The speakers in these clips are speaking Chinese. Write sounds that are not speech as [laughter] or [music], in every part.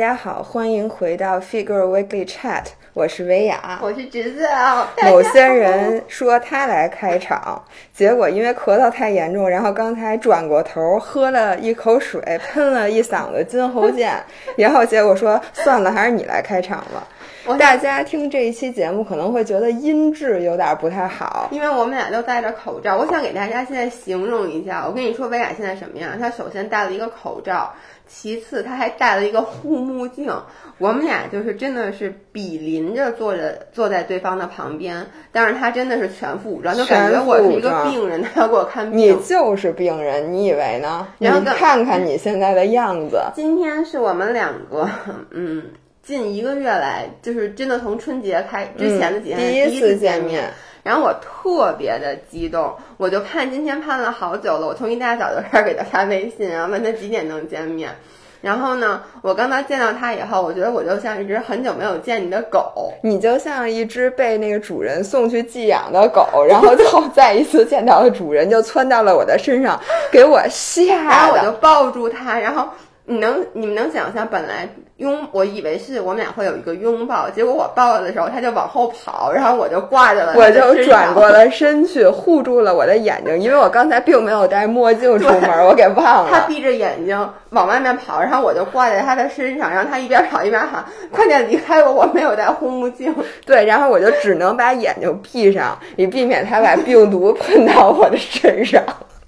家好，欢迎回到 Figure Weekly Chat，我是维雅，我是橘子啊。某些人说他来开场，结果因为咳嗽太严重，然后刚才转过头喝了一口水，喷了一嗓子金喉剑，[laughs] 然后结果说算了，还是你来开场吧。大家听这一期节目可能会觉得音质有点不太好，因为我们俩都戴着口罩。我想给大家现在形容一下，我跟你说，维亚现在什么样？她首先戴了一个口罩，其次她还戴了一个护目镜。我们俩就是真的是比邻着坐着，坐在对方的旁边，但是她真的是全副武装，就感觉我是一个病人，她要给我看病。你就是病人，你以为呢？然后看看你现在的样子。今天是我们两个，嗯。近一个月来，就是真的从春节开之前的几天第一次见面，然后我特别的激动，我就盼今天盼了好久了。我从一大早就开始给他发微信，然后问他几点能见面。然后呢，我刚才见到他以后，我觉得我就像一只很久没有见你的狗，你就像一只被那个主人送去寄养的狗，然后后再 [laughs] 一次见到了主人，就窜到了我的身上，给我吓的，然后我就抱住他，然后。你能你们能想象，本来拥我以为是我们俩会有一个拥抱，结果我抱的时候，他就往后跑，然后我就挂在了，我就转过了身去护住了我的眼睛，因为我刚才并没有戴墨镜出门，我给忘了。他闭着眼睛往外面跑，然后我就挂在他的身上，然后他一边跑一边喊：“快点离开我，我没有戴护目镜。[laughs] ”对，然后我就只能把眼睛闭上，以避免他把病毒 [laughs] 喷到我的身上。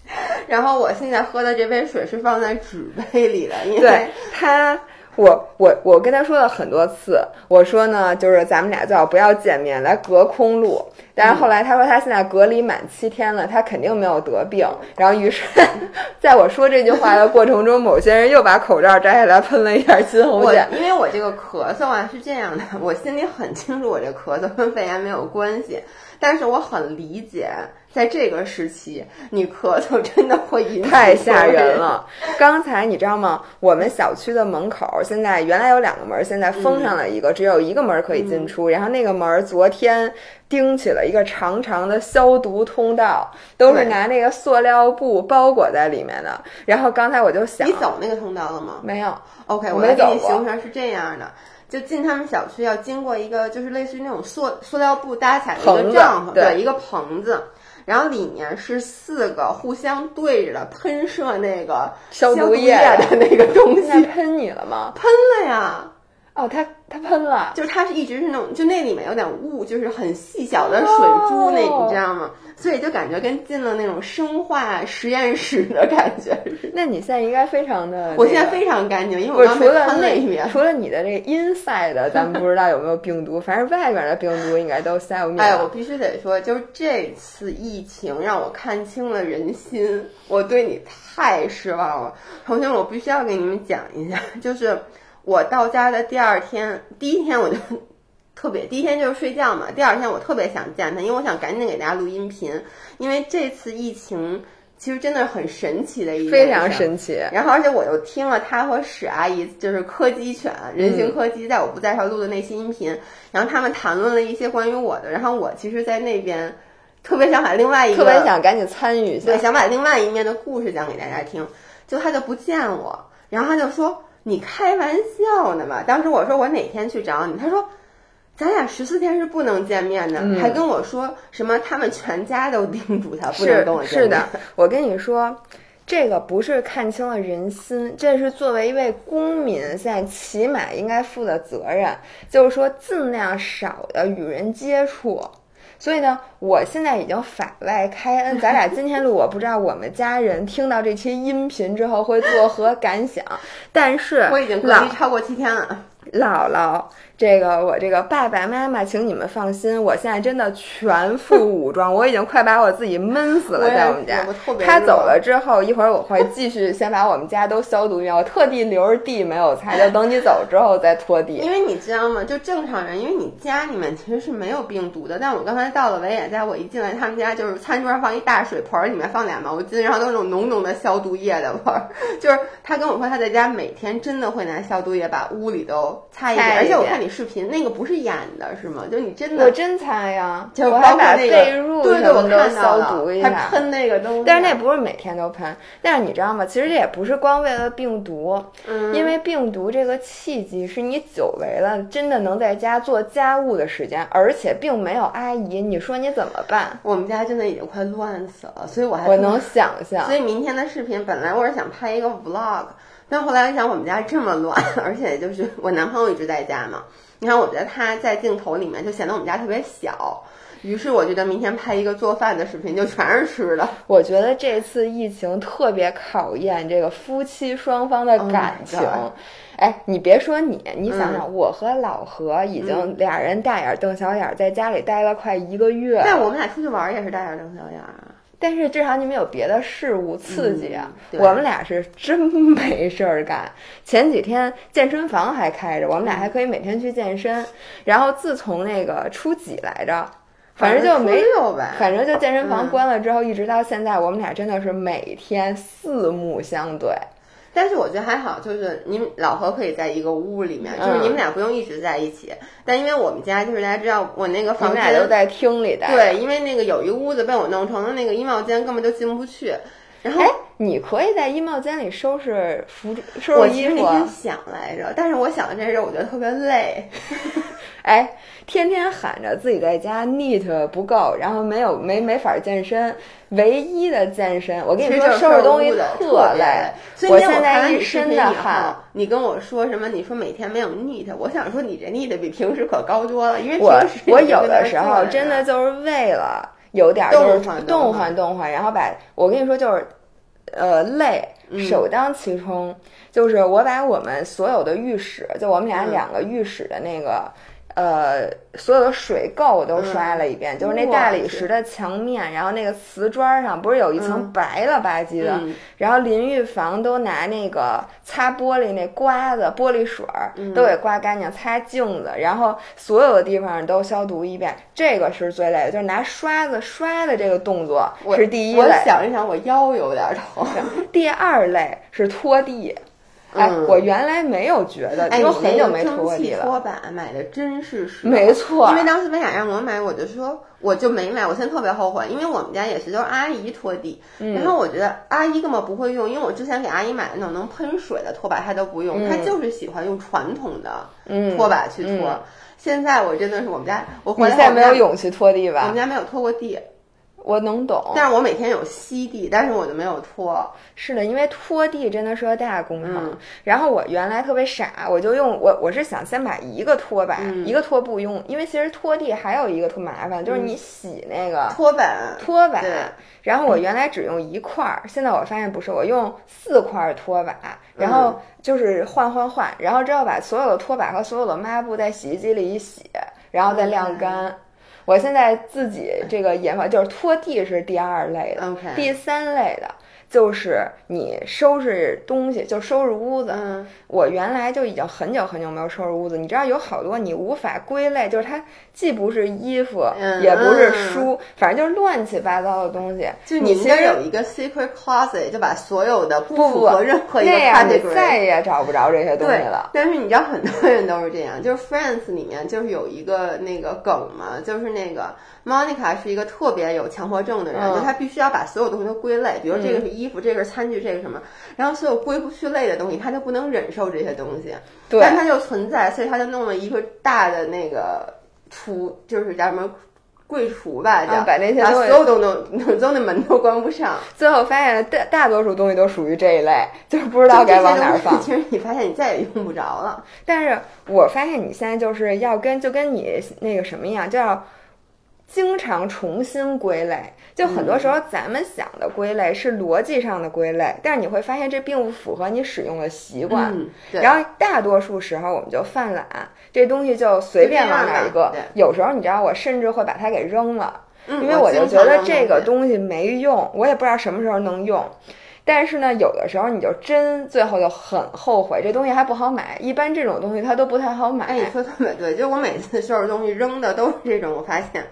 [laughs] 然后我现在喝的这杯水是放在纸杯里的，因为他，我我我跟他说了很多次，我说呢，就是咱们俩最好不要见面，来隔空录。但是后来他说他现在隔离满七天了，他肯定没有得病。然后于是，[laughs] 在我说这句话的过程中，某些人又把口罩摘下来喷了一下金红碱。因为我这个咳嗽啊是这样的，我心里很清楚，我这咳嗽跟肺炎没有关系，但是我很理解。在这个时期，你咳嗽真的会引太吓人了。刚才你知道吗？我们小区的门口现在原来有两个门，现在封上了一个，只有一个门可以进出。然后那个门昨天钉起了一个长长的消毒通道，都是拿那个塑料布包裹在里面的。然后刚才我就想，你走那个通道了吗？没有。OK，我没走过。形容是这样的。就进他们小区要经过一个，就是类似于那种塑塑料布搭起来的一个帐篷，对，一个棚子。然后里面是四个互相对着的喷射那个消毒液的那个东西，喷你了吗？喷了呀！哦，他他喷了，就是它是一直是那种，就那里面有点雾，就是很细小的水珠那，你知道吗？所以就感觉跟进了那种生化实验室的感觉。那你现在应该非常的，我现在非常干净，因为我除了那一面，除了你的这个 inside，咱们不知道有没有病毒，反正外边的病毒应该都消灭了。哎，我必须得说，就是这次疫情让我看清了人心，我对你太失望了。首先，我必须要给你们讲一下，就是。我到家的第二天，第一天我就 [laughs] 特别，第一天就是睡觉嘛。第二天我特别想见他，因为我想赶紧给大家录音频。因为这次疫情其实真的是很神奇的一非常神奇。然后而且我又听了他和史阿姨，就是柯基犬人形柯基，在我不在时候录的那期音频。然后他们谈论了一些关于我的。然后我其实，在那边特别想把另外一个特别想赶紧参与一下，对，想把另外一面的故事讲给大家听。就他就不见我，然后他就说。你开玩笑呢吧？当时我说我哪天去找你，他说，咱俩十四天是不能见面的，还跟我说什么他们全家都叮嘱他不能跟我见面。是的，我跟你说，这个不是看清了人心，这是作为一位公民，现在起码应该负的责任，就是说尽量少的与人接触。所以呢，我现在已经法外开恩。[laughs] 咱俩今天录，我不知道我们家人听到这期音频之后会作何感想。[laughs] 但是我已经隔离超过七天了，姥姥。这个我这个爸爸妈妈，请你们放心，我现在真的全副武装，[laughs] 我已经快把我自己闷死了，在我们家。他走了之后，一会儿我会继续先把我们家都消毒一遍。我特地留着地没有擦，就等你走之后再拖地。因为你知道吗？就正常人，因为你家里面其实是没有病毒的。但我刚才到了维也家，我一进来，他们家就是餐桌上放一大水盆，里面放俩毛巾，然后都是那种浓浓的消毒液的味儿。就是他跟我说他在家每天真的会拿消毒液把屋里都就擦一擦一遍。而且我看你视频，那个不是演的，是吗？就你真的我真擦呀，就我还把那个被褥对对，我看到消了毒一下。还喷那个东西。但是那不是每天都喷，但是你知道吗？其实这也不是光为了病毒，嗯因为病毒这个契机是你久违了，真的能在家做家务的时间，而且并没有阿姨，你说你怎么办？我们家真的已经快乱死了，所以我还我能想象所，以明天的视频本来我是想拍一个 vlog，但后来我想我们家这么乱，[laughs] 而且就是我男朋友一直在家嘛，你看我觉得他在镜头里面就显得我们家特别小，于是我觉得明天拍一个做饭的视频，就全是吃的。我觉得这次疫情特别考验这个夫妻双方的 Oh 感情。哎，你别说你，你想嗯想，我和老何已经俩人大眼瞪小眼，在家里待了快一个月。但我们俩出去玩也是大眼瞪小眼。但是至少你们有别的事物刺激啊。嗯我们俩是真没事儿干。[laughs] 前几天健身房还开着，我们俩还可以每天去健身。然后自从那个初几来着，反正就没有吧。反正就健身房嗯关了之后，一直到现在，我们俩真的是每天四目相对。但是我觉得还好，就是你们老何可以在一个屋里面，就是嗯你们俩不用一直在一起。但因为我们家就是大家知道，我那个房间都在厅里的。，对，因为那个有一屋子被我弄成了那个衣帽间，根本就进不去。然后哎，你可以在衣帽间里收拾服收我其实拾衣服啊。那天想来着，但是我想的这事儿，我觉得特别累。[laughs] 哎，天天喊着自己在家 neat 不够，然后没有没没法健身，唯一的健身，我跟你说收拾东西特累，所以我现在一身的汗。，你跟我说什么？你说每天没有 neat，我想说你这 neat 比平时可高多了，因为我平时我有你就跟那儿的时候真的就是为了有点儿就是动换动动换然后把我跟你说就是，呃，累嗯首当其冲，就是我把我们所有的浴室，就我们俩嗯两个浴室的那个。呃，所有的水垢我都刷了一遍，就是那大理石的墙面，然后那个瓷砖上不是有一层嗯白了吧唧的，嗯然后淋浴房都拿那个擦玻璃那刮子、玻璃水都给刮干净，擦镜子，然后所有的地方都消毒一遍。这个是最累的，就是拿刷子刷的这个动作我是第一我类。想一想，我腰有点疼。[laughs] 第二类是拖地。哎，嗯我原来没有觉得，哎，我很久没拖过地了。拖把买的真是实没错。因为当时薇娅让我买，我就说我就没买，我现在特别后悔，因为我们家也是就是阿姨拖地，嗯。然后我觉得阿姨根本不会用，因为我之前给阿姨买的那种能喷水的拖把，她都不用，她就是喜欢用传统的嗯。拖把去拖。嗯。现在我真的是我们家，我回你现在没有勇气拖地吧？我们？家没有拖过地，我能懂。但是我每天有吸地，但是我就没有拖。是的，因为拖地真的是个大工程。嗯然后我原来特别傻，我就用我我是想先把一个拖把、嗯一个拖布用，因为其实拖地还有一个特麻烦，就是你洗那个拖板，拖把对。然后我原来只用一块儿，现在我发现不是，我用四块拖把，然后就是换换换，然后之后把所有的拖把和所有的抹布在洗衣机里一洗，然后再晾干。我现在自己这个研发就是拖地是第二类的第三类的就是你收拾东西，就收拾屋子。嗯，我原来就已经很久很久没有收拾屋子，你知道有好多你无法归类，就是它既不是衣服，嗯也不是书，反正就是乱七八糟的东西。就你其实有一个 secret closet，就把所有的不符合任何一个那样你 category 再也找不着这些东西了。但是你知道很多人都是这样，就是 Friends 里面就是有一个那个梗嘛，就是那个 Monica 是一个特别有强迫症的人，嗯就她必须要把所有东西都归类，比如这个是衣服，这个是餐具，这个什么，然后所有归不去类的东西，她就不能忍受这些东西，对但它就存在，所以她就弄了一个大的那个橱，就是叫什么？柜橱吧，叫、啊把那些把东西所有都能，所有的门都关不上，最后发现大大多数东西都属于这一类，就是不知道该往哪儿放。[laughs] 其实你发现你再也用不着了。但是我发现你现在就是要跟就跟你那个什么一样，就要经常重新归类。就很多时候咱们想的归类是逻辑上的归类，但是你会发现这并不符合你使用的习惯。然后大多数时候我们就犯懒，这东西就随便往哪儿一个随便了。有时候你知道，我甚至会把它给扔了。嗯因为我就觉得这个东东西没用，我也不知道什么时候能用。但是呢，有的时候你就真最后就很后悔，这东西还不好买。一般这种东西它都不太好买。哎，你说特别对，就我每次收拾东西扔的都是这种，我发现，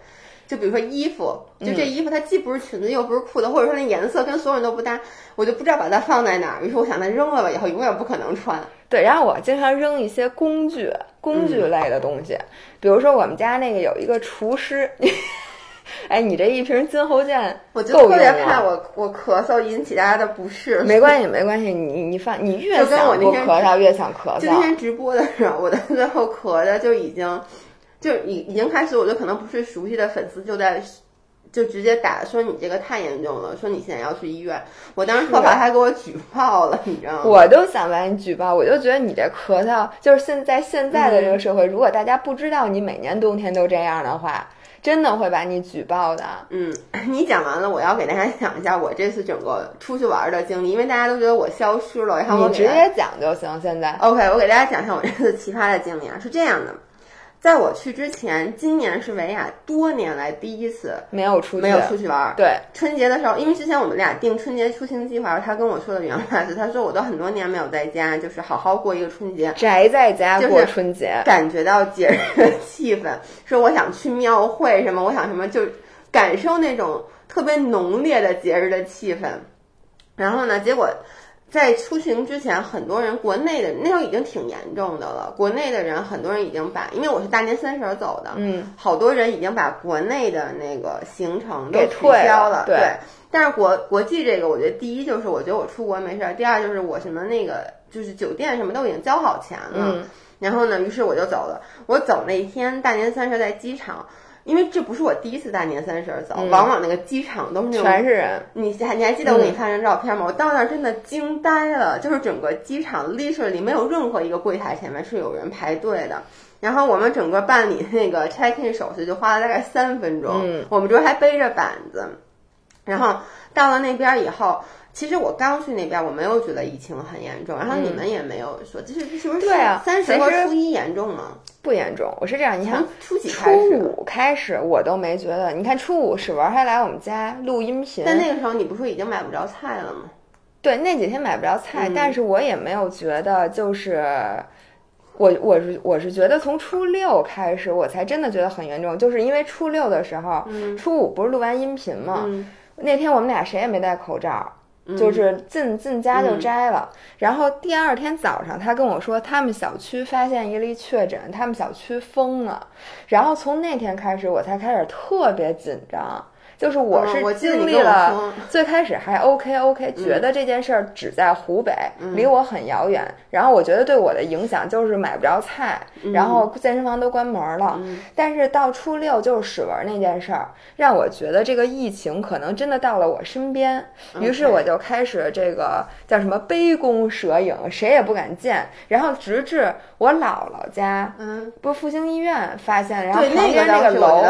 就比如说衣服，就这衣服它既不是裙子又不是裤子，或者说那颜色跟所有人都不搭，我就不知道把它放在哪儿。于是我想，那扔了吧，以后永远不可能穿。对，然后我经常扔一些工具、工具类的东西，比如说我们家那个有一个厨师。[laughs] 哎，你这一瓶金喉健，我就特别怕我我咳嗽引起大家的不适。没关系，没关系，你你放，你越想不咳嗽越想咳嗽。就那天直播的时候，我的 [laughs] 最后咳的就已经，就已已经开始，我就可能不是熟悉的粉丝就在就直接打说你这个太严重了，说你现在要去医院。我当时特怕他给我举报了，你知道吗？[laughs] 我都想把你举报，我就觉得你这咳嗽，就是现在现在的这个社会，如果大家不知道你每年冬天都这样的话。真的会把你举报的。嗯，你讲完了，我要给大家讲一下我这次整个出去玩的经历，因为大家都觉得我消失了，然后我直接讲就行。现在，OK，我给大家讲一下我这次奇葩的经历啊，是这样的。在我去之前，今年是维亚多年来第一次没有出没有出去玩。对，春节的时候，因为之前我们俩定春节出行计划，他跟我说的原话是，他说我都很多年没有在家，就是好好过一个春节，宅在家过春节，感觉到节日的气氛。说我想去庙会什么，我想什么，就感受那种特别浓烈的节日的气氛。然后呢，结果。在出行之前，很多人国内的那时候已经挺严重的了。国内的人很多人已经把，因为我是大年三十走的，嗯，好多人已经把国内的那个行程都取消了。对，但是国国际这个，我觉得第一就是我觉得我出国没事儿，第二就是我什么那个就是酒店什么都已经交好钱了。嗯，然后呢，于是我就走了。我走那一天大年三十在机场。因为这不是我第一次大年三十走，往往那个机场都是那种全是人。你还你还记得我给你发张照片吗？我到那儿真的惊呆了，就是整个机场 literally 没有任何一个柜台前面是有人排队的。然后我们整个办理那个 check in 手续就花了大概三分钟，嗯我们这还背着板子。然后到了那边以后。其实我刚去那边，我没有觉得疫情很严重，然后你们也没有说，就是是不是对啊？三十和初一严重吗？不严重，我是这样，你看初几初五开始我都没觉得。你看初五史文还来我们家录音频，但那个时候你不是已经买不着菜了吗？对，那几天买不着菜，但是我也没有觉得就是我我是我是觉得从初六开始我才真的觉得很严重，就是因为初六的时候，初五不是录完音频嘛，那天我们俩谁也没戴口罩。就是进进家就摘了，然后第二天早上他跟我说，他们小区发现一例确诊，他们小区封了，然后从那天开始我才开始特别紧张。就是我是经历了，最开始还 OK OK，觉得这件事儿只在湖北，离我很遥远。然后我觉得对我的影响就是买不着菜，然后健身房都关门了。但是到初六就是史文那件事儿，让我觉得这个疫情可能真的到了我身边。于是我就开始这个叫什么杯弓蛇影，谁也不敢见。然后直至我姥姥家，嗯，不是复兴医院发现，然后旁边那个楼，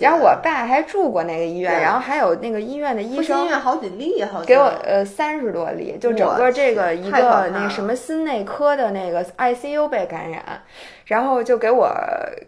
然后我爸还住过那个医院。然后还有那个医院的医生，医院好几例，好给我呃三十多例，就整个这个一个那什么心内科的那个 ICU 被感染，然后就给我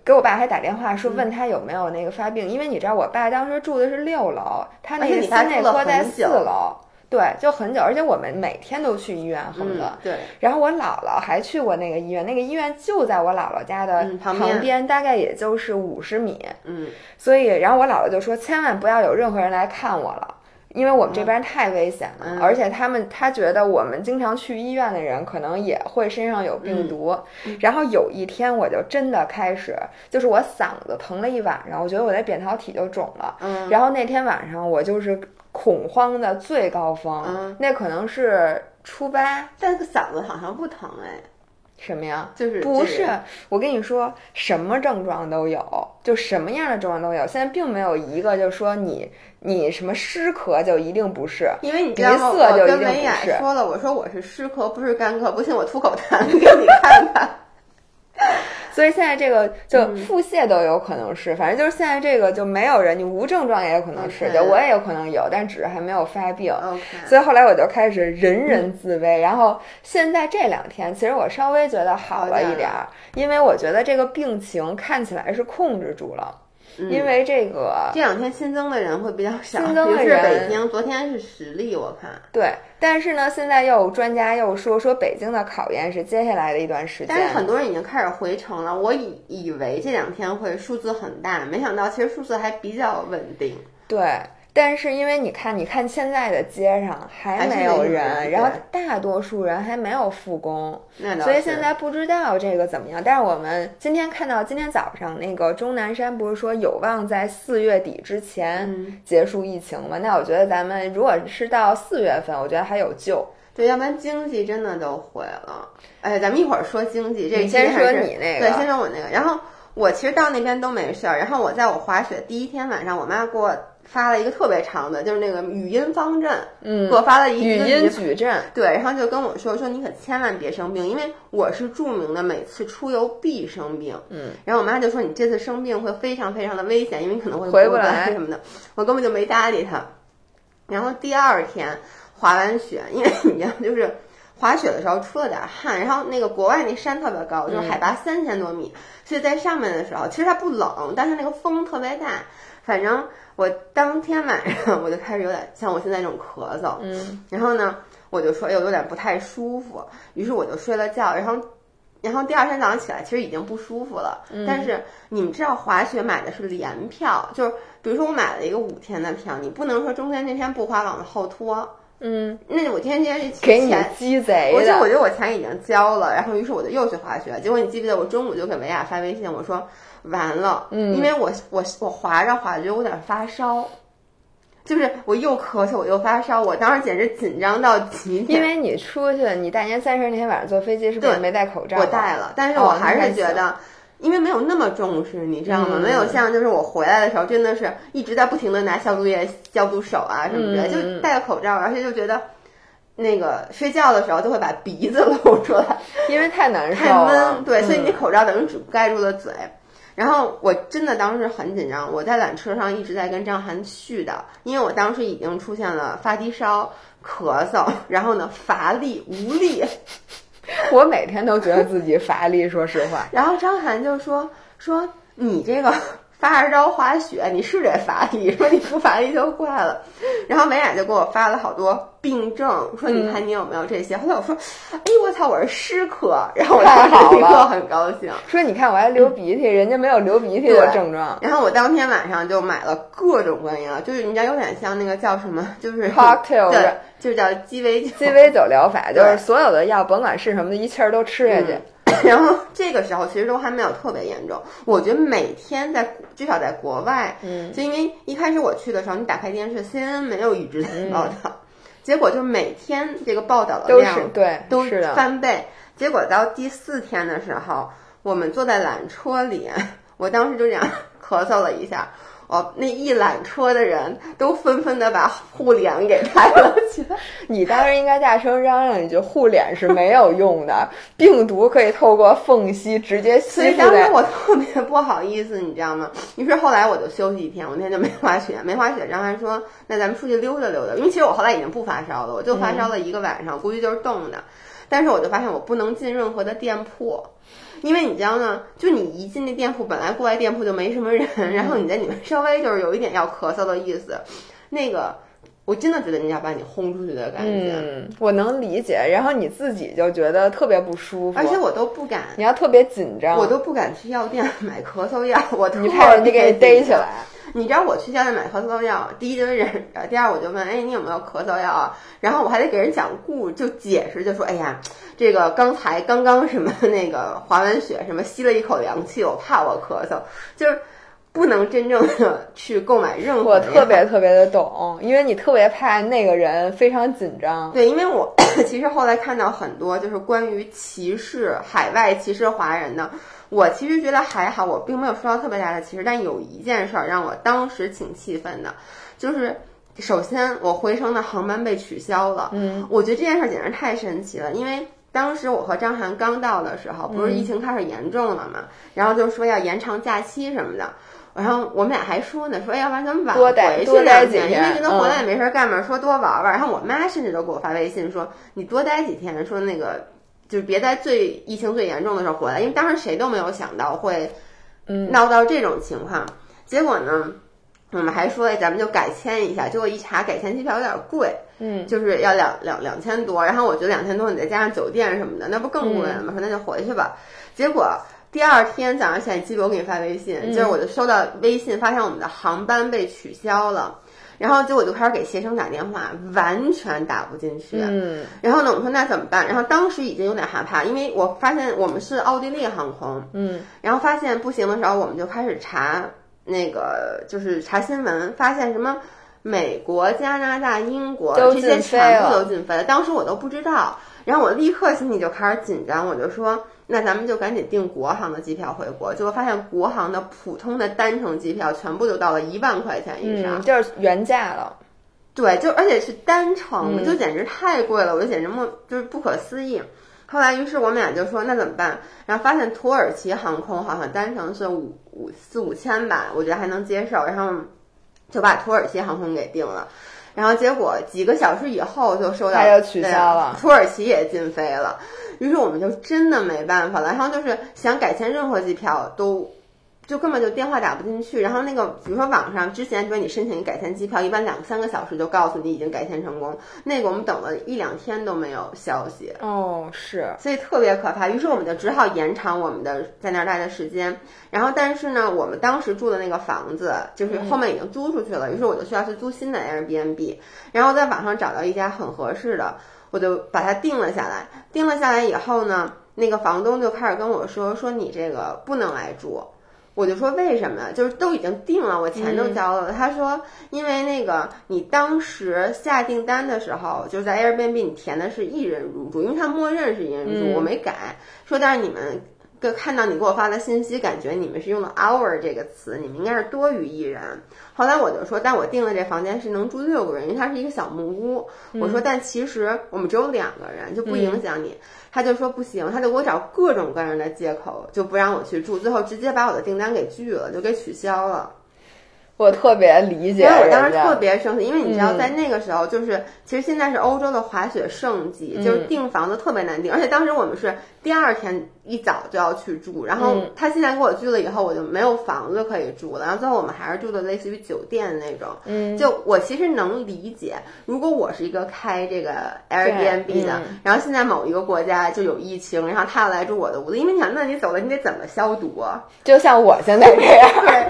给我爸还打电话说问他有没有那个发病，因为你知道我爸当时住的是六楼，他那个心内科在四楼。对，就很久，而且我们每天都去医院，恨不得。对。然后我姥姥还去过那个医院，那个医院就在我姥姥家的旁边，大概也就是五十米。嗯。所以，然后我姥姥就说：“千万不要有任何人来看我了，因为我们这边太危险了。而且他们他觉得我们经常去医院的人可能也会身上有病毒。然后有一天我就真的开始，就是我嗓子疼了一晚上，我觉得我的扁桃体就肿了。嗯。然后那天晚上我就是。恐慌的最高峰，那可能是初八，但是嗓子好像不疼哎，什么呀？就是不是？我跟你说，什么症状都有，就什么样的症状都有。现在并没有一个就说你你什么湿咳就一定不是，因为你鼻塞就一定不是。说了，我说我是湿咳，不是干咳，不信我吐口痰 [laughs] 给你看看。所以现在这个就腹泻都有可能是，反正就是现在这个就没有人，你无症状也有可能是，就我也有可能有，但只是还没有发病。所以后来我就开始人人自危，然后现在这两天其实我稍微觉得好了一点儿，因为我觉得这个病情看起来是控制住了。因为这个这两天新增的人会比较少，新增的是人北京，昨天是十例，我看。对，但是呢，现在又有专家又说说北京的考验是接下来的一段时间，但是很多人已经开始回城了。我以以为这两天会数字很大，没想到其实数字还比较稳定。对。但是因为你看，你看现在的街上还没有人，然后大多数人还没有复工，所以现在不知道这个怎么样。但是我们今天看到，今天早上那个钟南山不是说有望在四月底之前嗯结束疫情吗？那我觉得咱们如果是到四月份，我觉得还有救。对，要不然经济真的都毁了。哎，咱们一会儿说经济，这你先说你那个对，先说我那个。然后我其实到那边都没事儿，然后我在我滑雪第一天晚上，我妈给我发了一个特别长的，就是那个语音方阵，嗯给我发了一个语音矩阵，对，然后就跟我说说你可千万别生病，因为我是著名的每次出游必生病。嗯，然后我妈就说你这次生病会非常非常的危险，因为你可能会不回不来什么的。我根本就没搭理她。然后第二天滑完雪，因为你知道就是滑雪的时候出了点汗，然后那个国外那山特别高，就是海拔三千多米，所以在上面的时候其实它不冷，但是那个风特别大。反正我当天晚上我就开始有点像我现在这种咳嗽，嗯，然后呢，我就说，哎呦，有点不太舒服，于是我就睡了觉，然后，然后第二天早上起来，其实已经不舒服了。但是你们知道，滑雪买的是联票，就是比如说我买了一个五天的票，你不能说中间那天不滑往后拖。嗯，那我今天今天是给你钱，鸡贼我就我，觉得我钱已经交了，然后于是我就又去滑雪，结果你记不记得我中午就给维亚发微信，我说完了，嗯因为我我我滑着滑着就有点发烧。就是我又咳嗽，我又发烧，我当时简直紧张到极点。因为你出去，你大年三十那天晚上坐飞机是不是对没戴口罩？我戴了，但是哦我还是觉得，因为没有那么重视，你知道吗？嗯没有像就是我回来的时候，真的是一直在不停的拿消毒液消毒手啊什么的，嗯就戴个口罩，而且就觉得那个睡觉的时候就会把鼻子 [laughs] 露出来，因为太难受太，闷，对，所以你嗯口罩等于只盖住了嘴。然后我真的当时很紧张，我在缆车上一直在跟张涵絮叨，因为我当时已经出现了发低烧、咳嗽，然后呢乏力无力，[laughs] 我每天都觉得自己乏力，说实话。然后张涵就说说你这个发着招滑雪，你是得乏力，说你不乏力就怪了。[laughs] 然后美雅就给我发了好多病症，说你看你有没有这些。后来我说，哎我操，我是湿咳。然后我当时立刻很高兴。说你看我还流鼻涕，人家没有流鼻涕的症状。然后我当天晚上就买了各种各样，就是你知道有点像那个叫什么，就是 Cocktail [laughs] 对，就是叫鸡尾酒。鸡尾酒疗法就是所有的药，甭管是什么的，一气儿都吃下去。然后这个时候其实都还没有特别严重，我觉得每天在至少在国外，嗯，就因为一开始我去的时候，你打开电视，CNN 没有一直报道，结果就每天这个报道的都量是对，都是。翻倍，结果到第四天的时候，我们坐在缆车里，我当时就这样咳嗽了一下。哦，那一缆车的人都纷纷的把护脸给抬了起来。[laughs] 你当时应该大声嚷嚷一句：“护脸是没有用的，病毒可以透过缝隙直接所吸附在。以当时我特别不好意思，你知道吗？于是后来我就休息一天，我那天就没滑雪，没滑雪。张涵说：“那咱们出去溜达溜达。”因为其实我后来已经不发烧了，我就发烧了一个晚上，估计就是冻的。但是我就发现我不能进任何的店铺，因为你知道呢，就你一进那店铺，本来过来店铺就没什么人，然后你在里面稍微就是有一点要咳嗽的意思，那个我真的觉得人家把你轰出去的感觉，嗯，我能理解。然后你自己就觉得特别不舒服，而且我都不敢。你要特别紧张，我都不敢去药店买咳嗽药，我怕人家给你逮起来。你知道我去药店买咳嗽药，第一就是认识，第二我就问，哎，你有没有咳嗽药啊？然后我还得给人讲故，就解释，就说，哎呀，这个刚才刚刚什么那个滑完雪，什么吸了一口凉气，我怕我咳嗽，就是不能真正的去购买任何我特别特别的懂，因为你特别怕那个人非常紧张。对，因为我 [coughs] 其实后来看到很多就是关于歧视海外歧视华人的，我其实觉得还好，我并没有受到特别大的歧视，但有一件事儿让我当时挺气愤的，就是首先我回程的航班被取消了，嗯，我觉得这件事儿简直太神奇了，因为。当时我和张涵刚到的时候，不是疫情开始严重了嘛，然后就说要延长假期什么的，然后我们俩还说呢，说要不然咱们晚多待回去多待两天，几天因为觉得回嗯来也没事儿干嘛，说多玩玩。然后我妈甚至都给我发微信说，你多待几天，说那个就是别在最疫情最严重的时候回来，因为当时谁都没有想到会嗯闹到这种情况。结果呢，我们还说哎咱们就改签一下，结果一查改签机票有点贵，嗯，就是要两两两千多，然后我觉得两千多你再加上酒店什么的，那不更贵了吗？说那就回去吧。结果第二天早上起来，记得我给你发微信，就是我就收到微信，发现我们的航班被取消了。然后结果就开始给携程打电话，完全打不进去。嗯，然后呢，我们说那怎么办？然后当时已经有点害怕，因为我发现我们是奥地利航空，嗯，然后发现不行的时候，我们就开始查那个就是查新闻，发现什么美国、加拿大、英国都这些全部都禁飞了，当时我都不知道，然后我立刻心里就开始紧张，我就说。那咱们就赶紧订国航的机票回国，结果发现国航的普通的单程机票全部都到了一万块钱以上，嗯，就是原价了。对，就而且是单程，嗯就简直太贵了，我就简直莫就是不可思议。后来，于是我们俩就说那怎么办？然后发现土耳其航空好像单程是五五四五千吧，我觉得还能接受，然后就把土耳其航空给订了。然后结果几个小时以后就收到他就取消了土耳其也禁飞了。于是我们就真的没办法了，然后就是想改签任何机票都。就根本就电话打不进去，然后那个比如说网上之前，比如你申请改签机票，一般两三个小时就告诉你已经改签成功，那个我们等了一两天都没有消息，哦，是，所以特别可怕。于是我们就只好延长我们的在那儿待的时间。然后但是呢，我们当时住的那个房子就是后面已经租出去了，于是我就需要去租新的 Airbnb，然后在网上找到一家很合适的，我就把它定了下来。定了下来以后呢，那个房东就开始跟我说说你这个不能来住。我就说为什么？就是都已经定了，我钱都交了。他说，因为那个你当时下订单的时候，就是在 Airbnb 你填的是一人入住，因为他默认是一人入住，我没改。说但是你们个看到你给我发的信息，感觉你们是用了 our 这个词，你们应该是多于一人。后来我就说，但我订的这房间是能住六个人，因为它是一个小木屋。我说，但其实我们只有两个人，就不影响你。他就说不行，他就给我找各种各样的借口，就不让我去住，最后直接把我的订单给拒了，就给取消了。我特别理解因为我当时特别生气，因为你知道，嗯。在那个时候，就是其实现在是欧洲的滑雪盛季，就是订房子特别难订，而且当时我们是第二天一早就要去住，然后嗯。他现在给我拒了以后，我就没有房子可以住了，然后最后我们还是住的类似于酒店那种。嗯，就我其实能理解，如果我是一个开这个 Airbnb 的，嗯。然后现在某一个国家就有疫情，然后他要来住我的屋子，因为你想，那你走了，你得怎么消毒啊？就像我现在这样，对，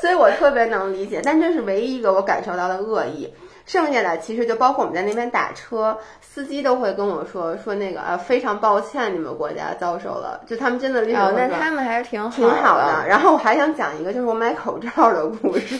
所以我特别能理解，但这是唯一一个我感受到的恶意。剩下的其实就包括我们在那边打车，司机都会跟我说说那个呃非常抱歉你们国家遭受了，就他们真的理解哦，那他们还是挺好挺好的的。。然后我还想讲一个，就是我买口罩的故事，